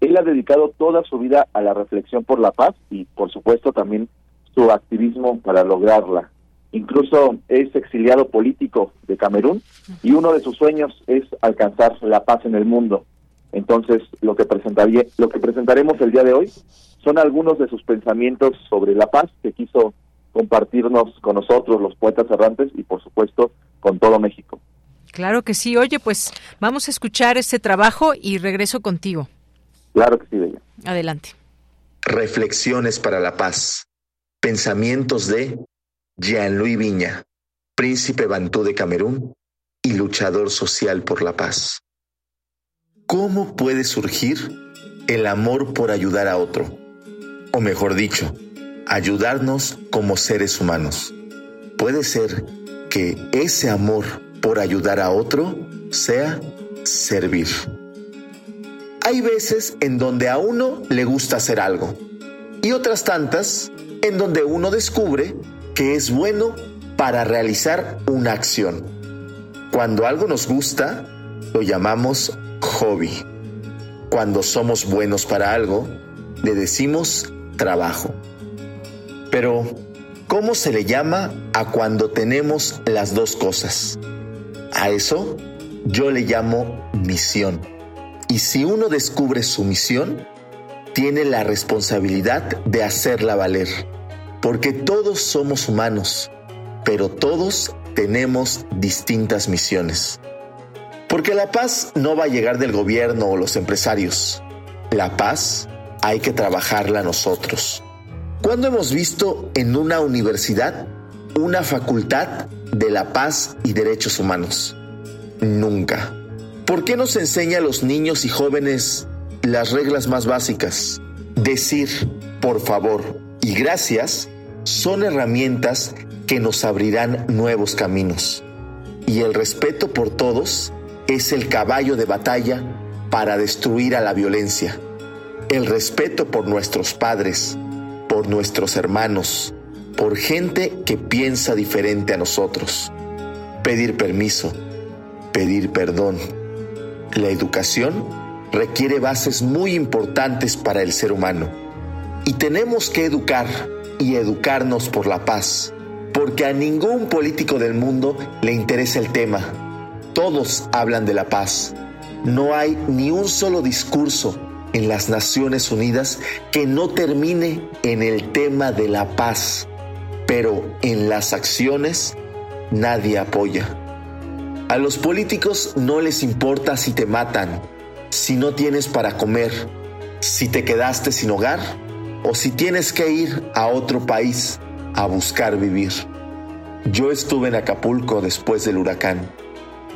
Él ha dedicado toda su vida a la reflexión por la paz y, por supuesto, también su activismo para lograrla. Incluso es exiliado político de Camerún y uno de sus sueños es alcanzar la paz en el mundo. Entonces, lo que lo que presentaremos el día de hoy son algunos de sus pensamientos sobre la paz que quiso compartirnos con nosotros, los poetas errantes, y por supuesto con todo México. Claro que sí. Oye, pues vamos a escuchar este trabajo y regreso contigo. Claro que sí, Bella. Adelante. Reflexiones para la paz. Pensamientos de Jean-Louis Viña, príncipe bantú de Camerún y luchador social por la paz. ¿Cómo puede surgir el amor por ayudar a otro? O mejor dicho, ayudarnos como seres humanos. Puede ser que ese amor por ayudar a otro sea servir. Hay veces en donde a uno le gusta hacer algo y otras tantas en donde uno descubre que es bueno para realizar una acción. Cuando algo nos gusta, lo llamamos hobby. Cuando somos buenos para algo, le decimos trabajo. Pero, ¿cómo se le llama a cuando tenemos las dos cosas? A eso yo le llamo misión. Y si uno descubre su misión, tiene la responsabilidad de hacerla valer. Porque todos somos humanos, pero todos tenemos distintas misiones. Porque la paz no va a llegar del gobierno o los empresarios. La paz hay que trabajarla nosotros. ¿Cuándo hemos visto en una universidad una facultad de la paz y derechos humanos? Nunca. ¿Por qué nos enseña a los niños y jóvenes las reglas más básicas? Decir, por favor y gracias son herramientas que nos abrirán nuevos caminos. Y el respeto por todos es el caballo de batalla para destruir a la violencia. El respeto por nuestros padres, por nuestros hermanos, por gente que piensa diferente a nosotros. Pedir permiso, pedir perdón. La educación requiere bases muy importantes para el ser humano. Y tenemos que educar y educarnos por la paz, porque a ningún político del mundo le interesa el tema. Todos hablan de la paz. No hay ni un solo discurso en las Naciones Unidas que no termine en el tema de la paz. pero en las acciones nadie apoya. A los políticos no les importa si te matan, si no tienes para comer, si te quedaste sin hogar o si tienes que ir a otro país a buscar vivir. Yo estuve en Acapulco después del huracán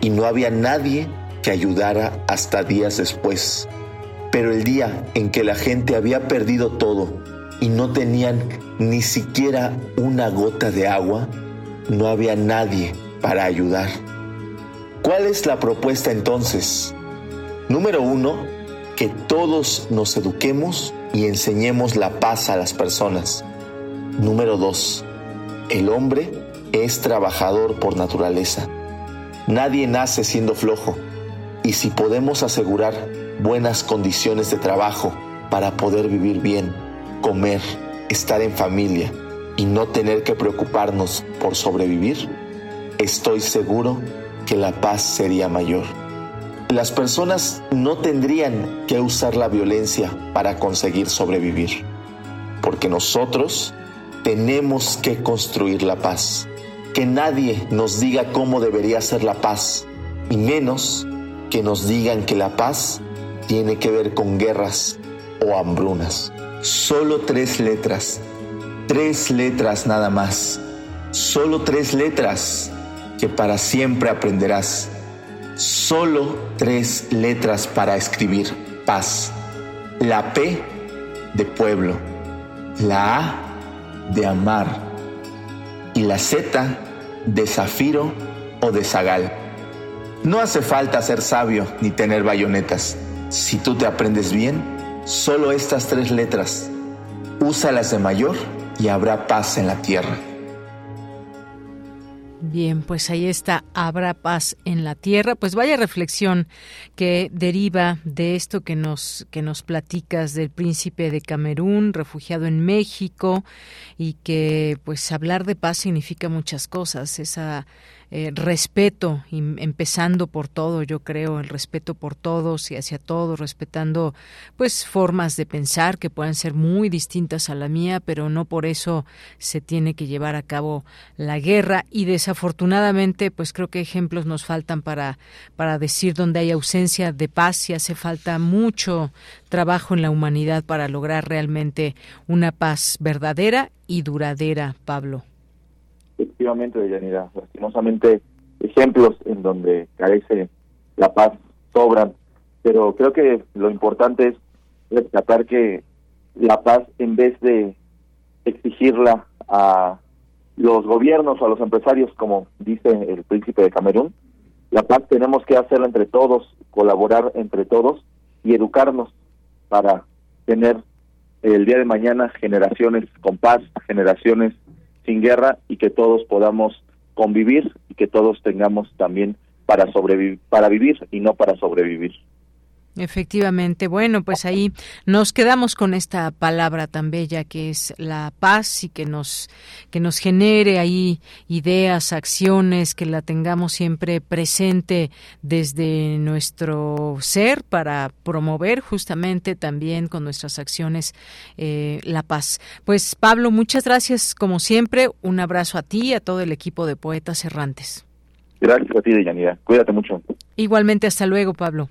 y no había nadie que ayudara hasta días después. Pero el día en que la gente había perdido todo y no tenían ni siquiera una gota de agua, no había nadie para ayudar. ¿Cuál es la propuesta entonces? Número uno, que todos nos eduquemos y enseñemos la paz a las personas. Número dos, el hombre es trabajador por naturaleza. Nadie nace siendo flojo y si podemos asegurar buenas condiciones de trabajo para poder vivir bien, comer, estar en familia y no tener que preocuparnos por sobrevivir, estoy seguro que la paz sería mayor. Las personas no tendrían que usar la violencia para conseguir sobrevivir, porque nosotros tenemos que construir la paz. Que nadie nos diga cómo debería ser la paz, y menos que nos digan que la paz tiene que ver con guerras o hambrunas. Solo tres letras, tres letras nada más, solo tres letras que para siempre aprenderás. Solo tres letras para escribir paz. La P de pueblo, la A de amar y la Z de zafiro o de zagal. No hace falta ser sabio ni tener bayonetas. Si tú te aprendes bien, solo estas tres letras, úsalas de mayor y habrá paz en la tierra. Bien, pues ahí está, habrá paz en la tierra. Pues vaya reflexión que deriva de esto que nos que nos platicas del príncipe de Camerún, refugiado en México y que pues hablar de paz significa muchas cosas, esa eh, respeto, empezando por todo, yo creo, el respeto por todos y hacia todos, respetando pues formas de pensar que puedan ser muy distintas a la mía, pero no por eso se tiene que llevar a cabo la guerra. Y desafortunadamente pues creo que ejemplos nos faltan para para decir donde hay ausencia de paz y hace falta mucho trabajo en la humanidad para lograr realmente una paz verdadera y duradera, Pablo efectivamente, Deyanira. Lastimosamente, ejemplos en donde carece la paz sobran, pero creo que lo importante es rescatar que la paz, en vez de exigirla a los gobiernos o a los empresarios, como dice el príncipe de Camerún, la paz tenemos que hacerla entre todos, colaborar entre todos y educarnos para tener el día de mañana generaciones con paz, generaciones sin guerra y que todos podamos convivir y que todos tengamos también para sobrevivir, para vivir y no para sobrevivir. Efectivamente, bueno, pues ahí nos quedamos con esta palabra tan bella que es la paz y que nos que nos genere ahí ideas, acciones, que la tengamos siempre presente desde nuestro ser para promover justamente también con nuestras acciones eh, la paz. Pues Pablo, muchas gracias como siempre, un abrazo a ti y a todo el equipo de Poetas Errantes. Gracias a ti, Deyanira. Cuídate mucho. Igualmente, hasta luego, Pablo.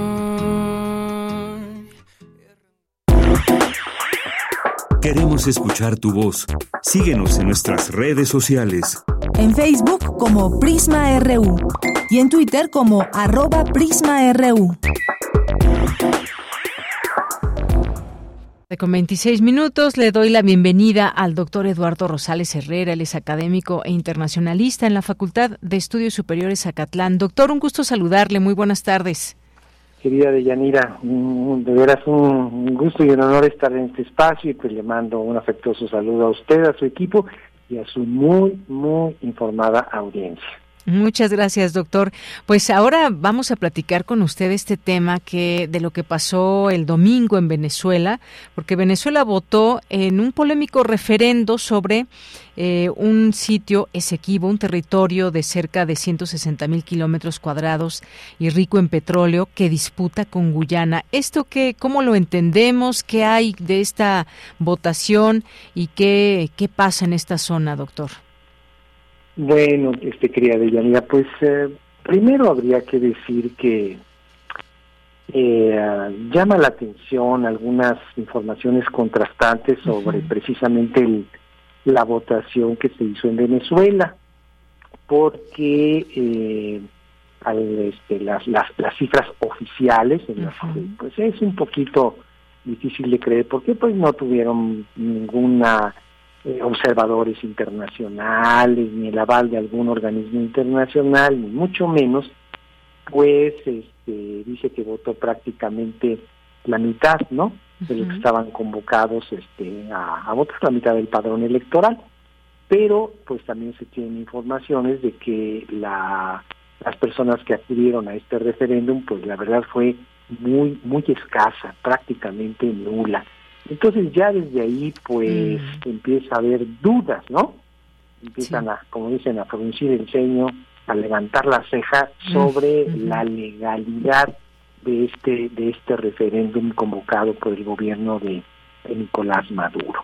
Queremos escuchar tu voz. Síguenos en nuestras redes sociales. En Facebook como Prisma RU y en Twitter como arroba PrismaRU. Con 26 minutos le doy la bienvenida al doctor Eduardo Rosales Herrera, él es académico e internacionalista en la Facultad de Estudios Superiores Acatlán. Doctor, un gusto saludarle, muy buenas tardes querida Deyanira, de veras un gusto y un honor estar en este espacio y pues le mando un afectuoso saludo a usted, a su equipo y a su muy, muy informada audiencia. Muchas gracias, doctor. Pues ahora vamos a platicar con usted este tema que de lo que pasó el domingo en Venezuela, porque Venezuela votó en un polémico referendo sobre eh, un sitio Esequibo, un territorio de cerca de 160 mil kilómetros cuadrados y rico en petróleo que disputa con Guyana. ¿Esto qué, cómo lo entendemos? ¿Qué hay de esta votación y qué, qué pasa en esta zona, doctor? Bueno, este querida Deyanira, pues eh, primero habría que decir que eh, llama la atención algunas informaciones contrastantes sobre precisamente la votación que se hizo en Venezuela, porque eh, este, las, las, las cifras oficiales, en las pues es un poquito difícil de creer, porque pues no tuvieron ninguna eh, observadores internacionales, ni el aval de algún organismo internacional, ni mucho menos, pues este, dice que votó prácticamente la mitad, ¿no? De los que estaban convocados este, a, votar la mitad del padrón electoral. Pero, pues también se tienen informaciones de que la, las personas que acudieron a este referéndum, pues la verdad fue muy, muy escasa, prácticamente nula. Entonces ya desde ahí pues mm. empieza a haber dudas, ¿no? Empiezan a, como dicen, a producir el ceño, a levantar la ceja sobre la legalidad de este de este referéndum convocado por el gobierno de, Nicolás Maduro.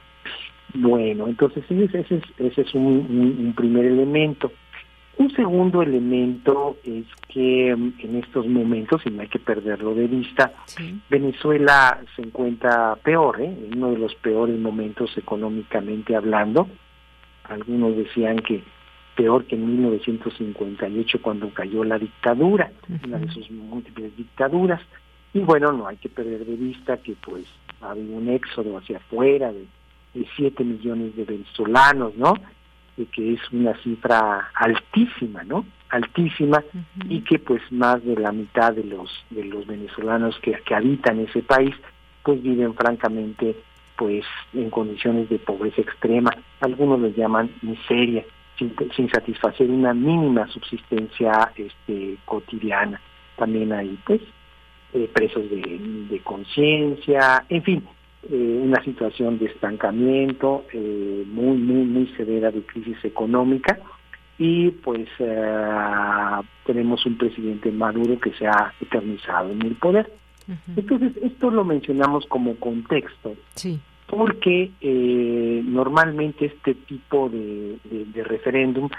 Bueno, entonces ese, es, ese es un primer elemento. Un segundo elemento es que mm, en estos momentos, y no hay que perderlo de vista, Venezuela se encuentra peor, ¿eh? en uno de los peores momentos económicamente hablando. Algunos decían que peor que en 1958 cuando cayó la dictadura, una de sus múltiples dictaduras. Y bueno, no hay que perder de vista que pues ha habido un éxodo hacia afuera de, de 7 millones de venezolanos, ¿no? Que es una cifra altísima, ¿no? Altísima y que pues más de la mitad de los de los venezolanos que, que habitan ese país pues viven francamente pues en condiciones de pobreza extrema, algunos les llaman miseria, sin, sin satisfacer una mínima subsistencia este cotidiana. También hay pues eh, presos de, de conciencia, en fin, eh, una situación de estancamiento eh, muy, muy, muy severa de crisis económica y pues eh, tenemos un presidente Maduro que se ha eternizado en el poder. Entonces, esto lo mencionamos como contexto, sí. porque normalmente este tipo de, de, referéndum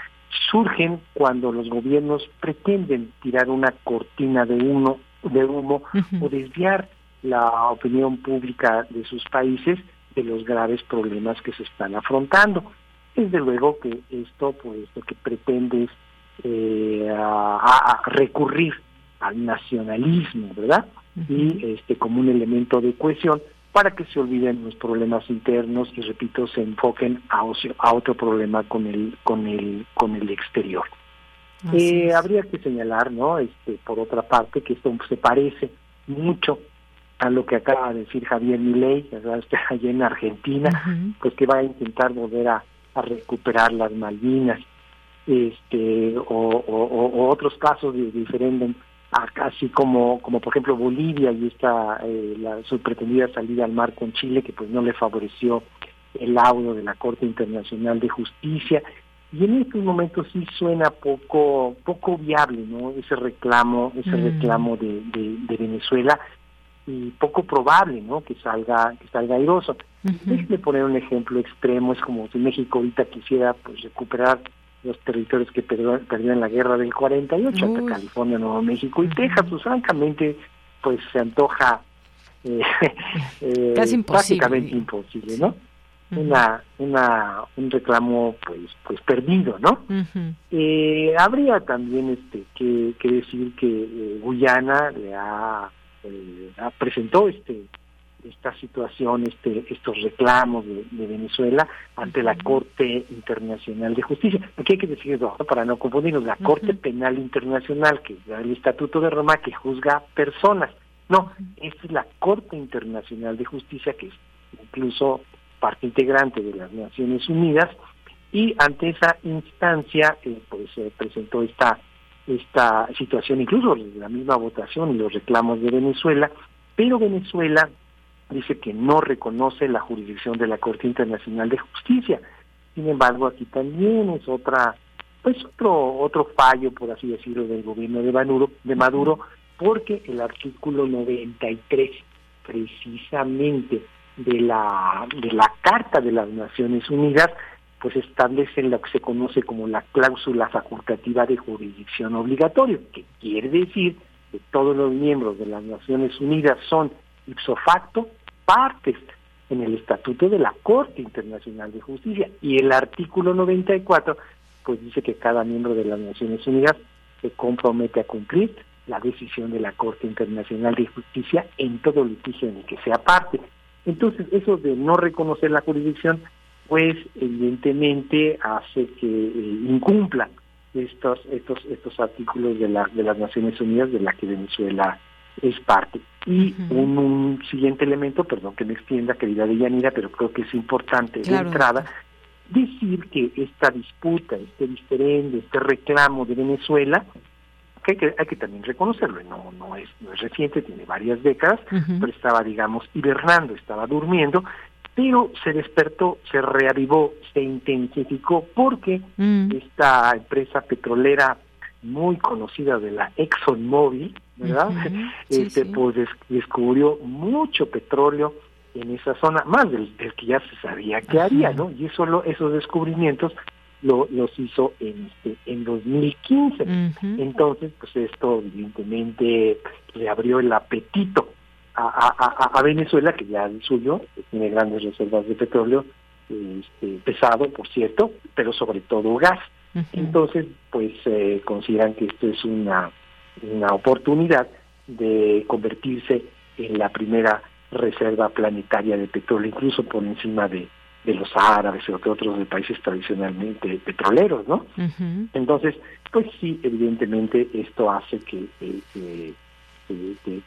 surgen cuando los gobiernos pretenden tirar una cortina de, uno, de humo o desviar la opinión pública de sus países de los graves problemas que se están afrontando. Desde luego que esto, pues, lo que pretende es eh, a, recurrir al nacionalismo, ¿verdad? Y este como un elemento de cohesión para que se olviden los problemas internos y repito se enfoquen a, a otro problema con el con el con el exterior. Eh, habría que señalar, ¿no? Este, por otra parte, que esto se parece mucho a lo que acaba de decir Javier Milei, allá en Argentina, pues que va a intentar volver a, recuperar las Malvinas, este, o, otros casos de, diferéndum, así como, como por ejemplo Bolivia y esta eh, la, su pretendida salida al mar con Chile, que pues no le favoreció el laudo de la Corte Internacional de Justicia, y en estos momentos sí suena poco poco viable no ese reclamo ese mm. reclamo de, de, Venezuela y poco probable ¿no? que salga que salga airoso. Déjeme poner un ejemplo extremo, es como si México ahorita quisiera pues recuperar los territorios que perdió, en la guerra del 48, hasta California, Nuevo México y Texas, pues francamente pues se antoja eh, eh, básicamente imposible, ¿no? una una un reclamo pues pues perdido no eh, habría también este que, que decir que eh, Guyana le ha eh, presentó este esta situación, este, estos reclamos de, Venezuela ante la Corte Internacional de Justicia. Aquí hay que decir, para no confundirnos, la Corte Penal Internacional, que es el Estatuto de Roma, que juzga personas. No, esta es la Corte Internacional de Justicia, que es incluso parte integrante de las Naciones Unidas, Y ante esa instancia, eh, pues se presentó esta esta situación, incluso la misma votación y los reclamos de Venezuela, pero Venezuela dice que no reconoce la jurisdicción de la Corte Internacional de Justicia. Sin embargo, aquí también es otra, pues otro otro fallo, por así decirlo, del gobierno de Maduro, de Maduro, porque el artículo 93 precisamente de la de la Carta de las Naciones Unidas pues establece lo que se conoce como la cláusula facultativa de jurisdicción obligatoria, que quiere decir que todos los miembros de las Naciones Unidas son ipso facto partes en el Estatuto de la Corte Internacional de Justicia y el artículo 94 pues dice que cada miembro de las Naciones Unidas se compromete a cumplir la decisión de la Corte Internacional de Justicia en todo litigio en el que sea parte. Entonces, eso de no reconocer la jurisdicción pues evidentemente hace que eh, incumpla estos estos estos artículos de la de las Naciones Unidas de la que Venezuela es parte. Y un, siguiente elemento perdón que me extienda querida Deyanira pero creo que es importante de entrada decir que esta disputa este diferendo este reclamo de Venezuela que hay que, hay que también reconocerlo, no, no, es, no es reciente, tiene varias décadas, pero estaba, digamos, hibernando, estaba durmiendo, pero se despertó, se reavivó, se intensificó porque mm. esta empresa petrolera muy conocida de la ExxonMobil, ¿verdad? este pues descubrió mucho petróleo en esa zona, más del, que ya se sabía que había, ¿no? Y eso lo, esos descubrimientos lo, los hizo en, este, en 2015. Entonces, pues esto evidentemente le abrió el apetito a, Venezuela, que ya es suyo, tiene grandes reservas de petróleo, este, pesado, por cierto, pero sobre todo gas. Entonces, pues eh, consideran que esto es una, una oportunidad de convertirse en la primera reserva planetaria de petróleo, incluso por encima de, de los árabes o de otros de países tradicionalmente petroleros, ¿no? Entonces, pues sí, evidentemente esto hace que, que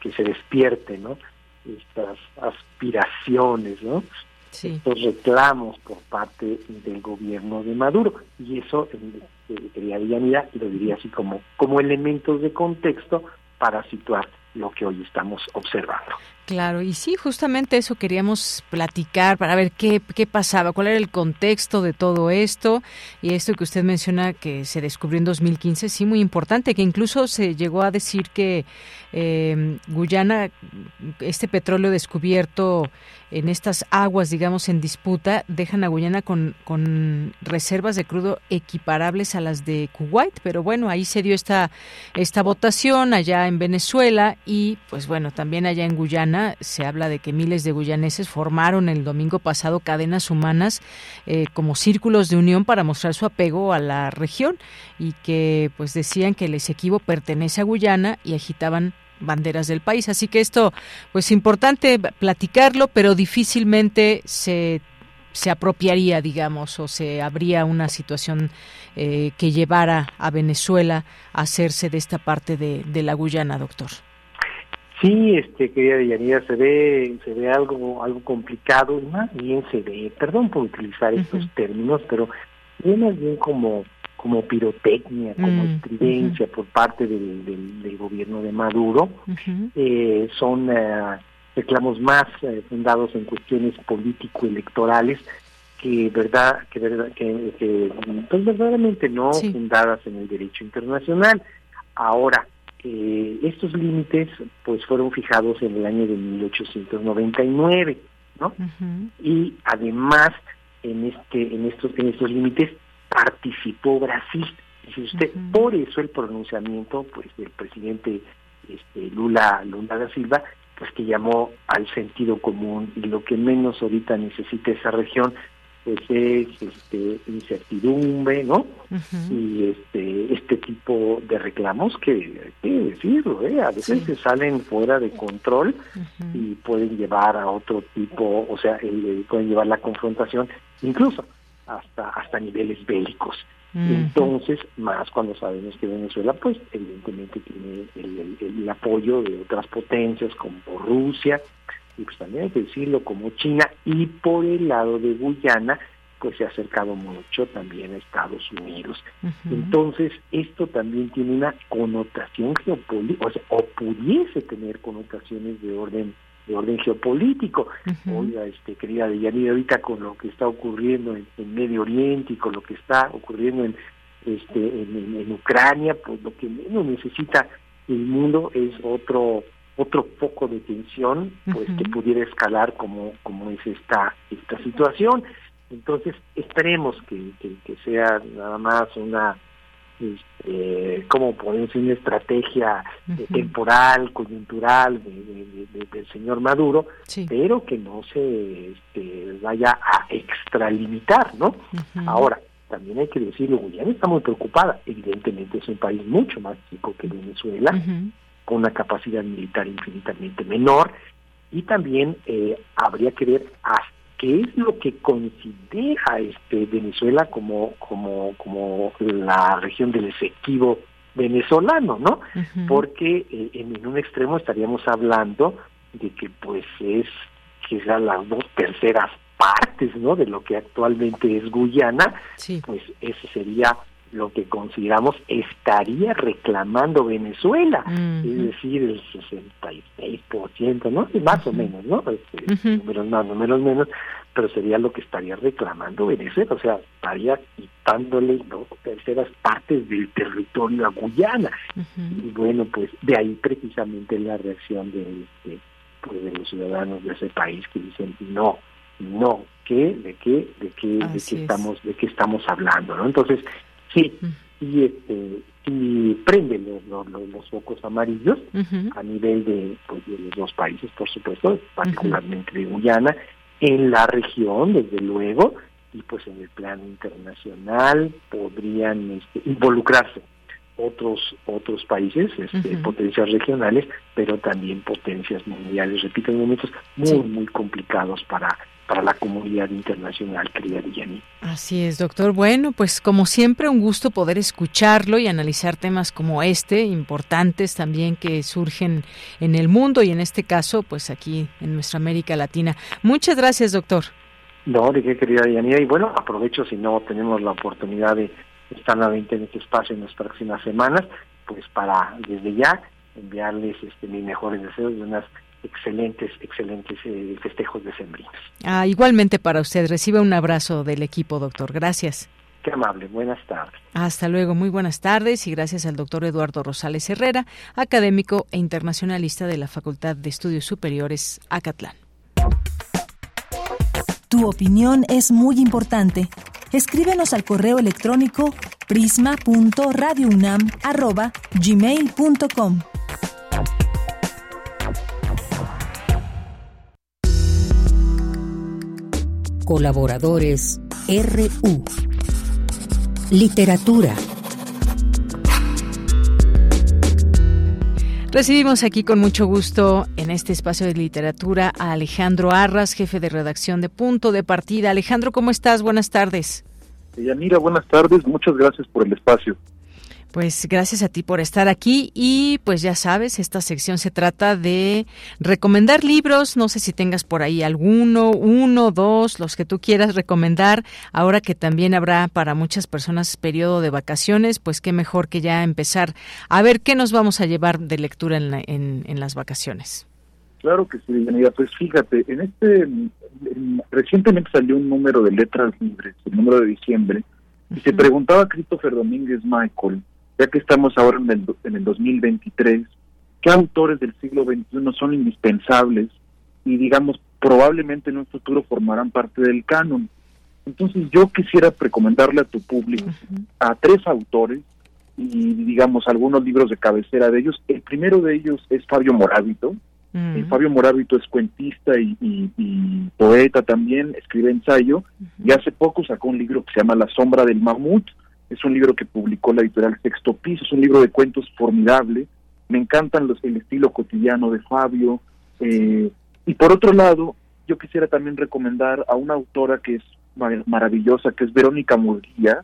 que, se despierte, ¿no? Estas aspiraciones, ¿no? Estos reclamos por parte del gobierno de Maduro. Y eso, eh, quería Villanida, lo diría así como, como elementos de contexto para situar lo que hoy estamos observando. Claro, y sí, justamente eso queríamos platicar para ver qué, qué pasaba, cuál era el contexto de todo esto y esto que usted menciona que se descubrió en 2015, sí, muy importante, que incluso se llegó a decir que eh, Guyana, este petróleo descubierto en estas aguas, digamos, en disputa, dejan a Guyana con, con reservas de crudo equiparables a las de Kuwait, pero bueno, ahí se dio esta, esta votación allá en Venezuela y pues bueno, también allá en Guyana se habla de que miles de guyaneses formaron el domingo pasado cadenas humanas eh, como círculos de unión para mostrar su apego a la región y que pues decían que el Esequibo pertenece a Guyana y agitaban banderas del país. Así que esto, pues importante platicarlo, pero difícilmente se se apropiaría, digamos, o se habría una situación eh, que llevara a Venezuela a hacerse de esta parte de, de la Guyana, doctor. Sí, este, querida Deyanira, se ve, se ve algo, algo complicado y más bien se ve, perdón por utilizar estos términos, pero bien más bien como como pirotecnia, como mm, estridencia por parte del, del, gobierno de Maduro, eh, son eh, reclamos más eh, fundados en cuestiones político-electorales que verdad que verdad que, pues verdaderamente no fundadas en el derecho internacional. Ahora estos límites pues fueron fijados en el año de 1899, ¿no? Y además en este en estos en estos límites participó Brasil. Dice usted, por eso el pronunciamiento pues del presidente este, Lula Lula da Silva pues que llamó al sentido común y lo que menos ahorita necesita esa región pues es este incertidumbre no y este este tipo de reclamos que hay que decirlo ¿eh? a veces se salen fuera de control y pueden llevar a otro tipo o sea pueden llevar la confrontación incluso hasta hasta niveles bélicos. Entonces más cuando sabemos que Venezuela pues evidentemente tiene el, el apoyo de otras potencias como Rusia pues también hay que decirlo como China y por el lado de Guyana pues se ha acercado mucho también a Estados Unidos. Entonces, esto también tiene una connotación geopolítica, o, sea, o pudiese tener connotaciones de orden de orden geopolítico. Oiga, este, querida Deyanira, ahorita con lo que está ocurriendo en, Medio Oriente y con lo que está ocurriendo en, este, en, Ucrania, pues lo que menos necesita el mundo es otro otro foco de tensión pues que pudiera escalar como como es esta esta situación. Entonces esperemos que, que, sea nada más una este, como podemos decir una estrategia eh, temporal coyuntural del señor Maduro pero que no se este, vaya a extralimitar no ahora también hay que decirlo Guyana está muy preocupada. Evidentemente es un país mucho más chico que Venezuela con una capacidad militar infinitamente menor y también eh, habría que ver hasta qué es lo que considera este Venezuela como como como la región del efectivo venezolano, ¿no? Porque eh, en, un extremo estaríamos hablando de que pues es sean las dos terceras partes, ¿no? De lo que actualmente es Guyana, pues ese sería lo que consideramos estaría reclamando Venezuela, es decir, el 66%, ¿no? Más o menos, ¿no? Este, Números más, números menos, pero sería lo que estaría reclamando Venezuela, o sea, estaría quitándole dos terceras partes del territorio a Guyana. Y bueno, pues de ahí precisamente la reacción de, este, pues, de los ciudadanos de ese país que dicen no, no, ¿qué? ¿De qué? ¿De qué, de qué estamos, de qué estamos hablando? ¿no? Entonces, Sí, y este y prende los, los, focos amarillos a nivel de, pues, de los dos países, por supuesto, particularmente de Guyana, en la región, desde luego, y pues en el plano internacional podrían este, involucrarse otros otros países, este, potencias regionales, pero también potencias mundiales. Repito, en momentos muy, muy complicados para para la comunidad internacional, querida Villani. Así es, doctor. Bueno, pues como siempre, un gusto poder escucharlo y analizar temas como este, importantes también que surgen en el mundo y en este caso, pues aquí en nuestra América Latina. Muchas gracias, doctor. No, de qué, querida Yanira. Y bueno, aprovecho si no tenemos la oportunidad de estar nuevamente en este espacio en las próximas semanas, pues para desde ya enviarles este, mis mejores deseos de unas excelentes, excelentes eh, festejos decembrinos. Ah, igualmente para usted. Recibe un abrazo del equipo, doctor. Gracias. Qué amable. Buenas tardes. Hasta luego. Muy buenas tardes y gracias al doctor Eduardo Rosales Herrera, académico e internacionalista de la Facultad de Estudios Superiores Acatlán. Tu opinión es muy importante. Escríbenos al correo electrónico prisma.radiounam@gmail.com. Colaboradores RU. Literatura. Recibimos aquí con mucho gusto en este espacio de literatura a Alejandro Arras, jefe de redacción de Punto de Partida. Alejandro, ¿cómo estás? Buenas tardes. Yanira, buenas tardes. Muchas gracias por el espacio. Pues gracias a ti por estar aquí. Y pues ya sabes, esta sección se trata de recomendar libros, no sé si tengas por ahí alguno, uno, dos, los que tú quieras recomendar, ahora que también habrá para muchas personas periodo de vacaciones, pues qué mejor que ya empezar. A ver qué nos vamos a llevar de lectura en, en, las vacaciones. Claro que sí, Yanira. Pues fíjate, en este recientemente salió un número de letras libres, el número de diciembre, y se preguntaba a Christopher Domínguez Michael ya que estamos ahora en el, en el 2023, qué autores del siglo XXI son indispensables y digamos probablemente en un futuro formarán parte del canon. Entonces yo quisiera recomendarle a tu público a tres autores y digamos algunos libros de cabecera de ellos. El primero de ellos es Fabio Morábito. Eh, Fabio Morábito es cuentista y, poeta también, escribe ensayo y hace poco sacó un libro que se llama La sombra del mamut, es un libro que publicó la editorial Sexto Piso, es un libro de cuentos formidable. Me encantan los, el estilo cotidiano de Fabio. Eh, y por otro lado, yo quisiera también recomendar a una autora que es maravillosa, que es Verónica Murguía.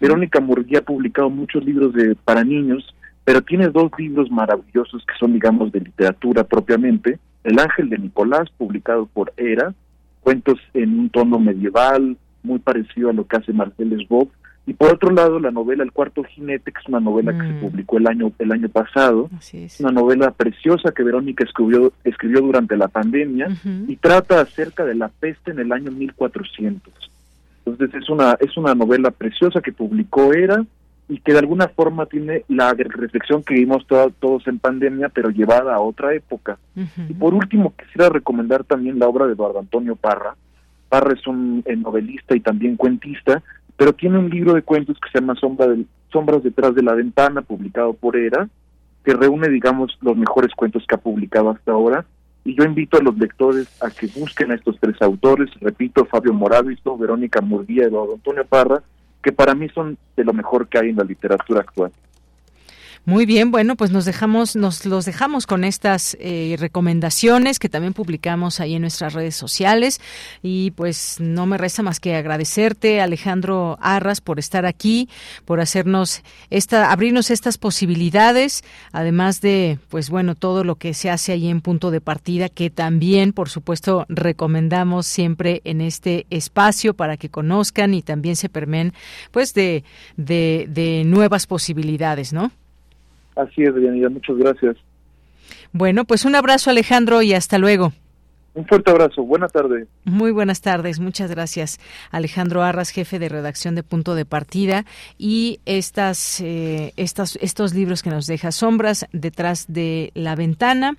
Verónica Murguía ha publicado muchos libros de, para niños, pero tiene dos libros maravillosos que son, digamos, de literatura propiamente. El Ángel de Nicolás, publicado por Era, cuentos en un tono medieval, muy parecido a lo que hace Marcel Sbob. Y por otro lado, la novela El cuarto jinete, que es una novela que se Mm. publicó el año el año pasado, es. una novela preciosa que Verónica escribió escribió durante la pandemia y trata acerca de la peste en el año 1400. Entonces es una es una novela preciosa que publicó Era y que de alguna forma tiene la reflexión que vimos to- todos en pandemia, pero llevada a otra época. Y por último, quisiera recomendar también la obra de Eduardo Antonio Parra. Parra es un eh, novelista y también cuentista, pero tiene un libro de cuentos que se llama Sombra Sombras detrás de la ventana, publicado por Era, que reúne, digamos, los mejores cuentos que ha publicado hasta ahora. Y yo invito a los lectores a que busquen a estos tres autores, repito, Fabio Moravisto, Verónica Murguía, Eduardo Antonio Parra, que para mí son de lo mejor que hay en la literatura actual. Muy bien, bueno, pues nos dejamos, nos los dejamos con estas eh, recomendaciones que también publicamos ahí en nuestras redes sociales y pues no me resta más que agradecerte Alejandro Arras por estar aquí, por hacernos esta, abrirnos estas posibilidades, además de pues bueno todo lo que se hace ahí en punto de partida que también por supuesto recomendamos siempre en este espacio para que conozcan y también se permeen pues de, de, de nuevas posibilidades, ¿no? Así es, Deyanira, muchas gracias. Bueno, pues un abrazo Alejandro y hasta luego. Un fuerte abrazo, buena tarde. Muy buenas tardes, muchas gracias Alejandro Arras, jefe de redacción de Punto de Partida y estas, eh, estas, estos libros que nos deja Sombras detrás de la ventana,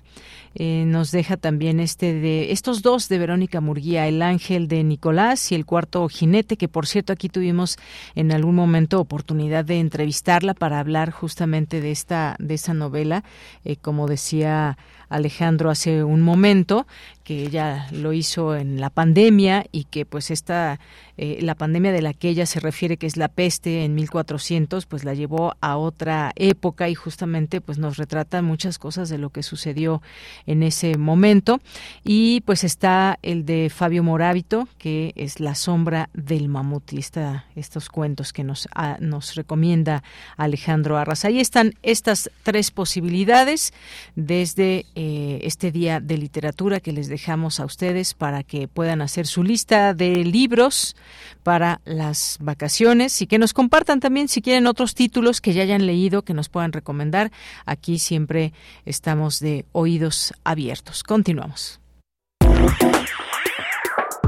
eh, nos deja también este de estos dos de Verónica Murguía, El Ángel de Nicolás y El Cuarto Jinete, que por cierto aquí tuvimos en algún momento oportunidad de entrevistarla para hablar justamente de esta, de esta novela, eh, como decía Alejandro hace un momento, que ella lo hizo en la pandemia y que pues esta eh, la pandemia de la que ella se refiere que es la peste en 1400 pues la llevó a otra época y justamente pues nos retrata muchas cosas de lo que sucedió en ese momento. Y pues está el de Fabio Morábito que es la sombra del mamut y esta, estos cuentos que nos ah, nos recomienda Alejandro Arras. Ahí están estas tres posibilidades desde este día de literatura que les dejamos a ustedes para que puedan hacer su lista de libros para las vacaciones y que nos compartan también si quieren otros títulos que ya hayan leído que nos puedan recomendar. Aquí siempre estamos de oídos abiertos. Continuamos.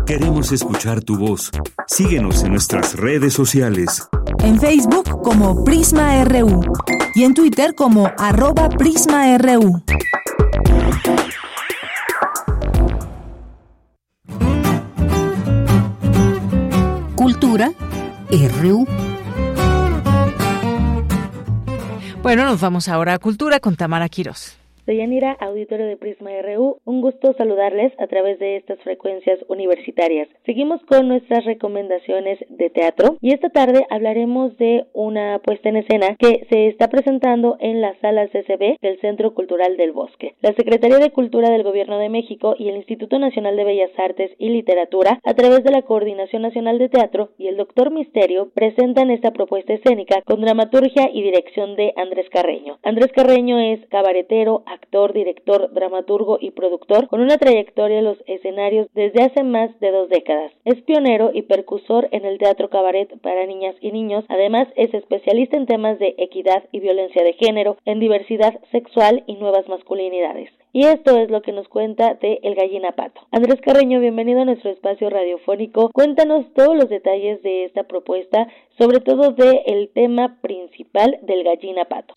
Queremos escuchar tu voz. Síguenos en nuestras redes sociales. En Facebook como Prisma RU y en Twitter como arroba PrismaRU. Cultura RU. Bueno, nos vamos ahora a Cultura con Tamara Quirós. Deyanira, auditorio de Prisma RU, un gusto saludarles a través de estas frecuencias universitarias. Seguimos con nuestras recomendaciones de teatro y esta tarde hablaremos de una puesta en escena que se está presentando en la sala CCB del Centro Cultural del Bosque. La Secretaría de Cultura del Gobierno de México y el Instituto Nacional de Bellas Artes y Literatura, a través de la Coordinación Nacional de Teatro y el Doctor Misterio, presentan esta propuesta escénica con dramaturgia y dirección de Andrés Carreño. Andrés Carreño es cabaretero, actor, director, dramaturgo y productor con una trayectoria en los escenarios desde hace más de dos décadas. Es pionero y percursor en el teatro cabaret para niñas y niños. Además, es especialista en temas de equidad y violencia de género, en diversidad sexual y nuevas masculinidades. Y esto es lo que nos cuenta de El Gallina Pato. Andrés Carreño, bienvenido a nuestro espacio radiofónico. Cuéntanos todos los detalles de esta propuesta, sobre todo del el tema principal del Gallina Pato.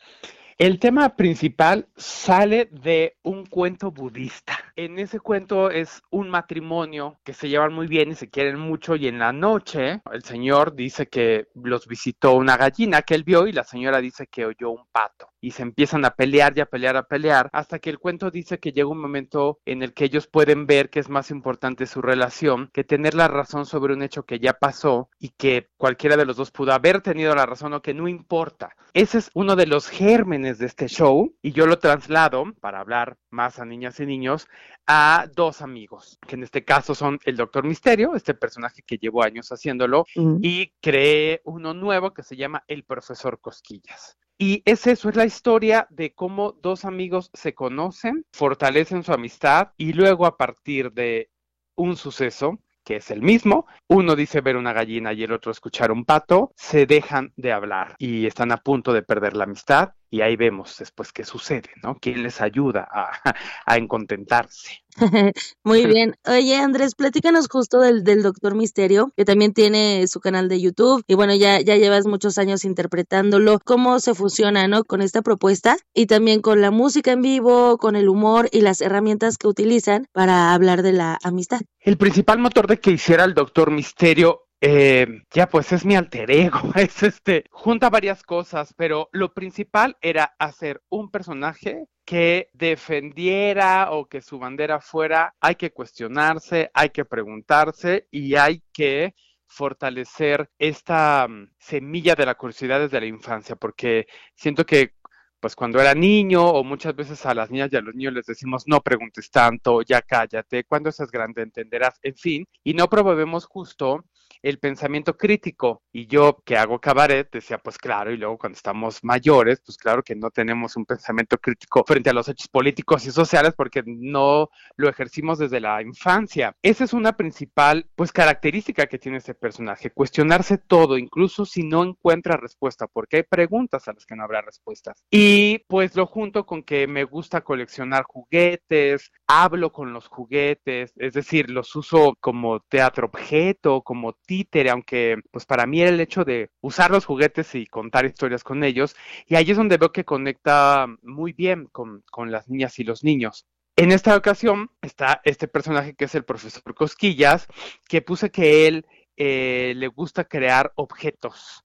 El tema principal sale de un cuento budista. En ese cuento es un matrimonio que se llevan muy bien y se quieren mucho y en la noche el señor dice que los visitó una gallina que él vio y la señora dice que oyó un pato y se empiezan a pelear y a pelear, a pelear, hasta que el cuento dice que llega un momento en el que ellos pueden ver que es más importante su relación que tener la razón sobre un hecho que ya pasó y que cualquiera de los dos pudo haber tenido la razón o que no importa. Ese es uno de los gérmenes de este show y yo lo traslado para hablar más a niñas y niños a dos amigos, que en este caso son el Doctor Misterio, este personaje que llevo años haciéndolo, Mm. y creé uno nuevo que se llama El Profesor Cosquillas. Y es eso, es la historia de cómo dos amigos se conocen, fortalecen su amistad y luego a partir de un suceso que es el mismo, uno dice ver una gallina y el otro escuchar un pato, se dejan de hablar y están a punto de perder la amistad y ahí vemos después qué sucede, ¿no? ¿Quién les ayuda a, a encontentarse? Muy bien. Oye, Andrés, platícanos justo del, del Doctor Misterio, que también tiene su canal de YouTube y bueno, ya, ya llevas muchos años interpretándolo. ¿Cómo se fusiona, no? Con esta propuesta y también con la música en vivo, con el humor y las herramientas que utilizan para hablar de la amistad. El principal motor de que hiciera el Doctor Misterio eh, ya pues es mi alter ego, es este, junta varias cosas, pero lo principal era hacer un personaje que defendiera o que su bandera fuera, hay que cuestionarse, hay que preguntarse y hay que fortalecer esta mm, semilla de la curiosidad desde la infancia, porque siento que pues cuando era niño o muchas veces a las niñas y a los niños les decimos no preguntes tanto, ya cállate, cuando seas grande entenderás, en fin, y no promovemos justo el pensamiento crítico. Y yo que hago cabaret decía, pues claro, y luego cuando estamos mayores, pues claro que no tenemos un pensamiento crítico frente a los hechos políticos y sociales porque no lo ejercimos desde la infancia. Esa es una principal, pues característica que tiene ese personaje, cuestionarse todo, incluso si no encuentra respuesta, porque hay preguntas a las que no habrá respuestas. Y pues lo junto con que me gusta coleccionar juguetes, hablo con los juguetes, es decir, los uso como teatro objeto, como títere, aunque pues para mí era el hecho de usar los juguetes y contar historias con ellos, y ahí es donde veo que conecta muy bien con, con las niñas y los niños. En esta ocasión está este personaje que es el profesor Cosquillas, que puse que él eh, le gusta crear objetos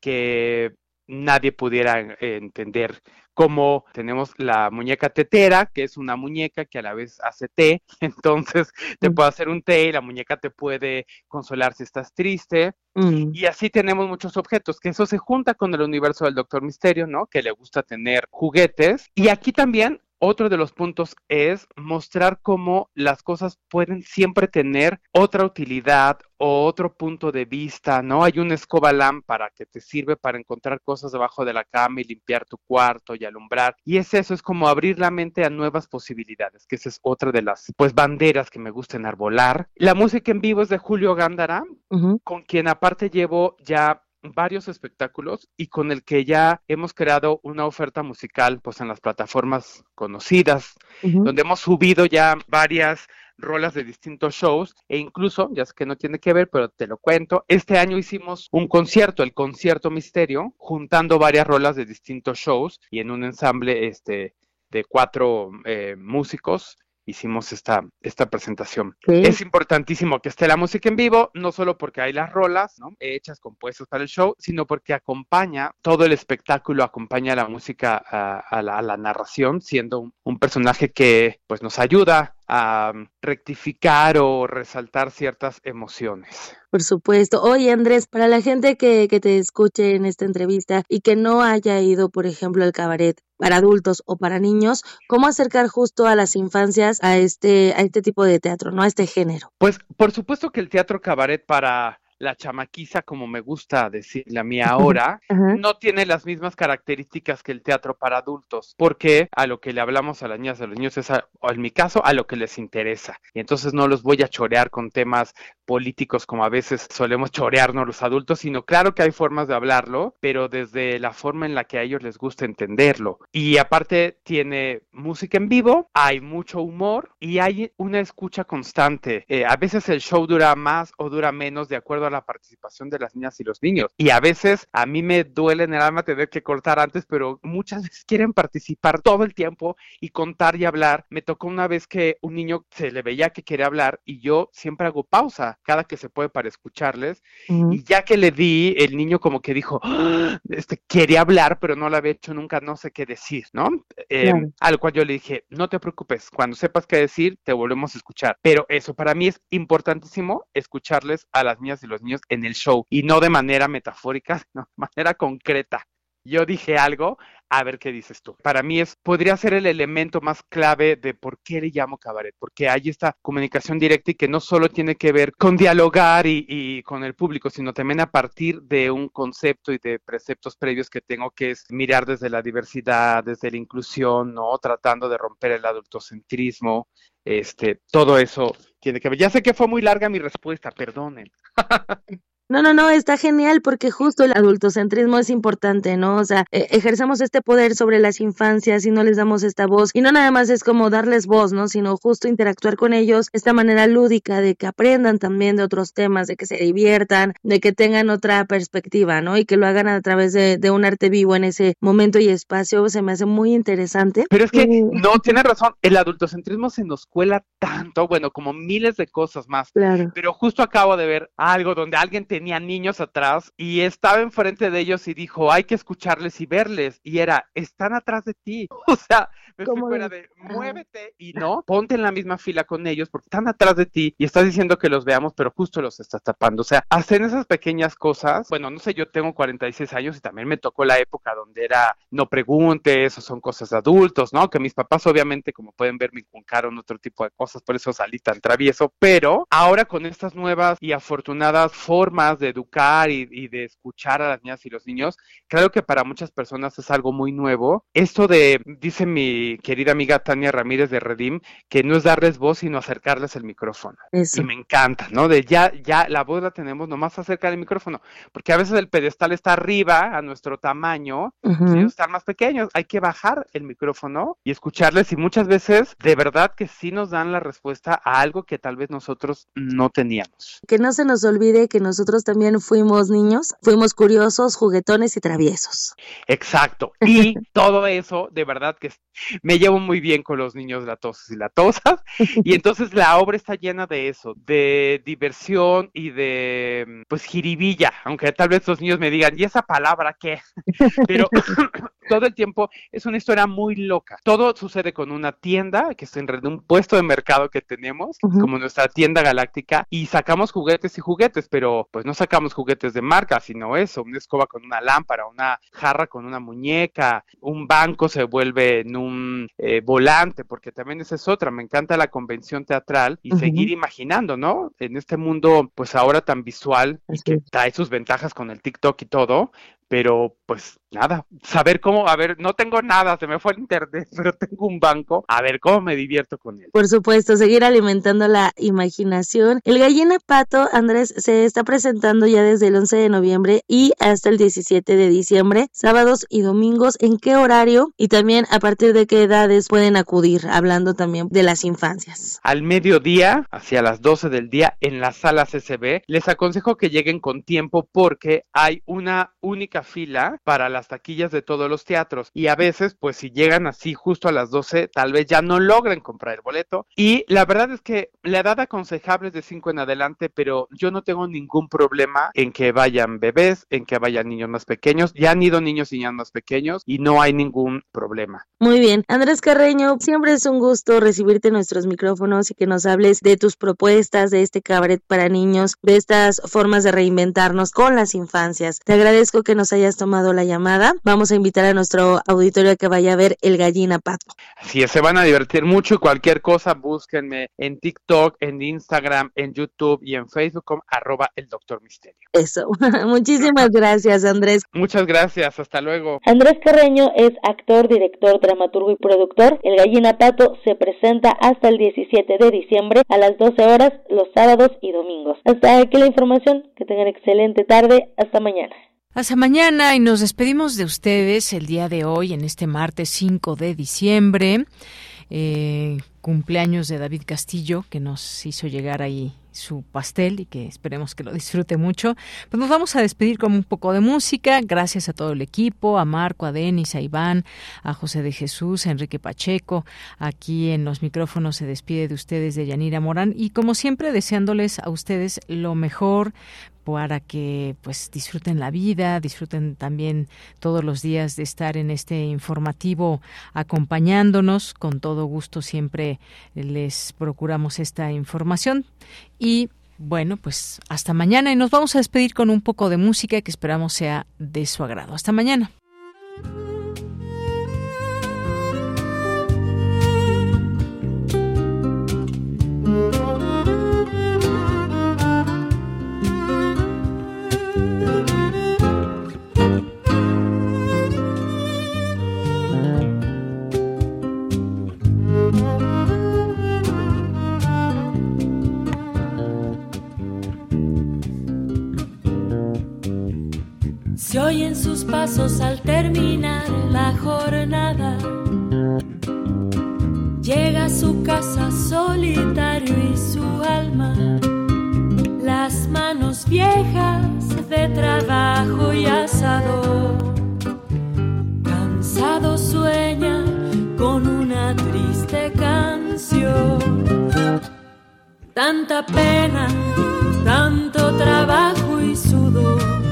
que nadie pudiera entender como tenemos la muñeca tetera, que es una muñeca que a la vez hace té, entonces te puede hacer un té y la muñeca te puede consolar si estás triste. Mm. Y así tenemos muchos objetos, que eso se junta con el universo del Doctor Misterio, ¿no? Que le gusta tener juguetes. Y aquí también otro de los puntos es mostrar cómo las cosas pueden siempre tener otra utilidad o otro punto de vista, ¿no? Hay una escoba lámpara que te sirve para encontrar cosas debajo de la cama y limpiar tu cuarto y alumbrar. Y es eso, es como abrir la mente a nuevas posibilidades, que esa es otra de las, pues, banderas que me gusta enarbolar. La música en vivo es de Julio Gándara, con quien aparte llevo ya varios espectáculos y con el que ya hemos creado una oferta musical pues en las plataformas conocidas, donde hemos subido ya varias rolas de distintos shows e incluso, ya sé que no tiene que ver, pero te lo cuento, este año hicimos un concierto, el concierto misterio, juntando varias rolas de distintos shows y en un ensamble este de cuatro eh, músicos hicimos esta, esta presentación. Es importantísimo que esté la música en vivo, no solo porque hay las rolas ¿no? hechas, compuestas para el show, sino porque acompaña todo el espectáculo, acompaña la música a, la, narración, siendo un, un, personaje que pues nos ayuda a rectificar o resaltar ciertas emociones. Por supuesto. Oye, Andrés, para la gente que, que te escuche en esta entrevista y que no haya ido, por ejemplo, al cabaret para adultos o para niños, ¿cómo acercar justo a las infancias a este, a este tipo de teatro, no a este género? Pues por supuesto que el teatro cabaret para la chamaquiza, como me gusta decirle a mí ahora, no tiene las mismas características que el teatro para adultos, porque a lo que le hablamos a las niñas, a los niños es, o en mi caso, a lo que les interesa. Y entonces no los voy a chorear con temas políticos como a veces solemos chorearnos los adultos, sino claro que hay formas de hablarlo, pero desde la forma en la que a ellos les gusta entenderlo. Y aparte tiene música en vivo, hay mucho humor y hay una escucha constante. Eh, a veces el show dura más o dura menos de acuerdo a la participación de las niñas y los niños. Y a veces a mí me duele en el alma tener que cortar antes, pero muchas veces quieren participar todo el tiempo y contar y hablar. Me tocó una vez que un niño se le veía que quería hablar y yo siempre hago pausa cada que se puede para escucharles. Y ya que le di, el niño como que dijo, ¡Ah! este, quería hablar, pero no lo había hecho nunca, no sé qué decir, ¿no? Eh, Al cual yo le dije, no te preocupes, cuando sepas qué decir, te volvemos a escuchar. Pero eso para mí es importantísimo, escucharles a las niñas y los niños en el show y no de manera metafórica, sino de manera concreta. Yo dije algo, a ver qué dices tú. Para mí es, podría ser el elemento más clave de por qué le llamo cabaret, porque hay esta comunicación directa y que no solo tiene que ver con dialogar y, con el público, sino también a partir de un concepto y de preceptos previos que tengo, que es mirar desde la diversidad, desde la inclusión, ¿no? Tratando de romper el adultocentrismo, este, todo eso tiene que ver. Ya sé que fue muy larga mi respuesta, perdonen. No, no, no, está genial porque justo el adultocentrismo es importante, ¿no? O sea, e ejercemos este poder sobre las infancias y no les damos esta voz. Y no nada más es como darles voz, ¿no? Sino justo interactuar con ellos, esta manera lúdica de que aprendan también de otros temas, de que se diviertan, de que tengan otra perspectiva, ¿no? Y que lo hagan a través de, de un arte vivo en ese momento y espacio, se me hace muy interesante. Pero es que, no, tienes razón, el adultocentrismo se nos cuela tanto, bueno, como miles de cosas más. Claro. Pero justo acabo de ver algo donde alguien te tenía niños atrás y estaba enfrente de ellos y dijo, hay que escucharles y verles. Y era, están atrás de ti. O sea, me fui fuera de, muévete y no, ponte en la misma fila con ellos porque están atrás de ti y estás diciendo que los veamos, pero justo los estás tapando. O sea, hacen esas pequeñas cosas. Bueno, no sé, yo tengo 46 años y también me tocó la época donde era, no preguntes, o son cosas de adultos, ¿no? Que mis papás obviamente, como pueden ver, me inculcaron otro tipo de cosas, por eso salí tan travieso. Pero ahora con estas nuevas y afortunadas formas de educar y, de escuchar a las niñas y los niños, creo que para muchas personas es algo muy nuevo. Esto de, dice mi querida amiga Tania Ramírez de Redim, que no es darles voz, sino acercarles el micrófono. Y me encanta, ¿no? De ya, ya la voz la tenemos nomás acercar el micrófono, porque a veces el pedestal está arriba a nuestro tamaño, y están más pequeños, hay que bajar el micrófono y escucharles y muchas veces de verdad que sí nos dan la respuesta a algo que tal vez nosotros no teníamos. Que no se nos olvide que nosotros también fuimos niños, fuimos curiosos, juguetones y traviesos. Exacto. Y todo eso, de verdad que me llevo muy bien con los niños latosos y latosas. Y entonces la obra está llena de eso, de diversión y de, pues, jiribilla, aunque tal vez los niños me digan, ¿y esa palabra qué? Pero todo el tiempo es una historia muy loca. Todo sucede con una tienda, que es en realidad un puesto de mercado que tenemos, como nuestra tienda galáctica, y sacamos juguetes y juguetes, pero pues no sacamos juguetes de marca, sino eso, una escoba con una lámpara, una jarra con una muñeca, un banco se vuelve en un eh, volante, porque también esa es otra, me encanta la convención teatral y seguir imaginando, ¿no? En este mundo, pues ahora tan visual, que trae sus ventajas con el TikTok y todo, pero pues nada, saber cómo, a ver, no tengo nada, se me fue el internet, pero tengo un banco, a ver cómo me divierto con él. Por supuesto, seguir alimentando la imaginación. El gallina pato, Andrés, se está presentando ya desde el 11 de noviembre y hasta el 17 de diciembre, sábados y domingos, ¿en qué horario? Y también a partir de qué edades pueden acudir, hablando también de las infancias. Al mediodía, hacia las 12 del día, en la sala CCB, les aconsejo que lleguen con tiempo porque hay una única fila para las taquillas de todos los teatros y a veces pues si llegan así justo a las 12 tal vez ya no logren comprar el boleto y la verdad es que la edad aconsejable es de 5 en adelante pero yo no tengo ningún problema en que vayan bebés, en que vayan niños más pequeños, ya han ido niños y niñas más pequeños y no hay ningún problema. Muy bien, Andrés Carreño, siempre es un gusto recibirte en nuestros micrófonos y que nos hables de tus propuestas, de este cabaret para niños, de estas formas de reinventarnos con las infancias. Te agradezco que nos hayas tomado la llamada. Vamos a invitar a nuestro auditorio a que vaya a ver El Gallina Pato. Así es, se van a divertir mucho y cualquier cosa búsquenme en TikTok, en Instagram, en YouTube y en Facebook como arroba el doctor misterio. Eso, muchísimas gracias Andrés. Muchas gracias, hasta luego. Andrés Carreño es actor, director, dramaturgo y productor. El Gallina Pato se presenta hasta el 17 de diciembre a las 12 horas los sábados y domingos. Hasta aquí la información, que tengan excelente tarde, hasta mañana. Hasta mañana y nos despedimos de ustedes el día de hoy, en este martes 5 de diciembre. Eh, cumpleaños de David Castillo, que nos hizo llegar ahí su pastel y que esperemos que lo disfrute mucho. Pues nos vamos a despedir con un poco de música. Gracias a todo el equipo, a Marco, a Denis, a Iván, a José de Jesús, a Enrique Pacheco. Aquí en los micrófonos se despide de ustedes de Yanira Morán y como siempre deseándoles a ustedes lo mejor para que pues disfruten la vida, disfruten también todos los días de estar en este informativo acompañándonos. Con todo gusto siempre les procuramos esta información y bueno, pues hasta mañana y nos vamos a despedir con un poco de música que esperamos sea de su agrado. Hasta mañana. Se oyen sus pasos al terminar la jornada. Llega a su casa solitario y su alma. Las manos viejas de trabajo y asador. Cansado sueña con una triste canción. Tanta pena, tanto trabajo y sudor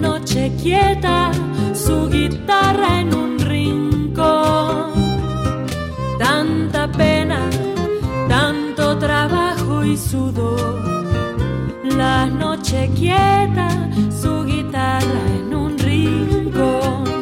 noche quieta, su guitarra en un rincón. Tanta pena, tanto trabajo y sudor. La noche quieta, su guitarra en un rincón.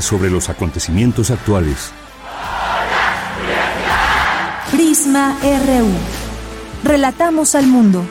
sobre los acontecimientos actuales. Prisma RU. Relatamos al mundo.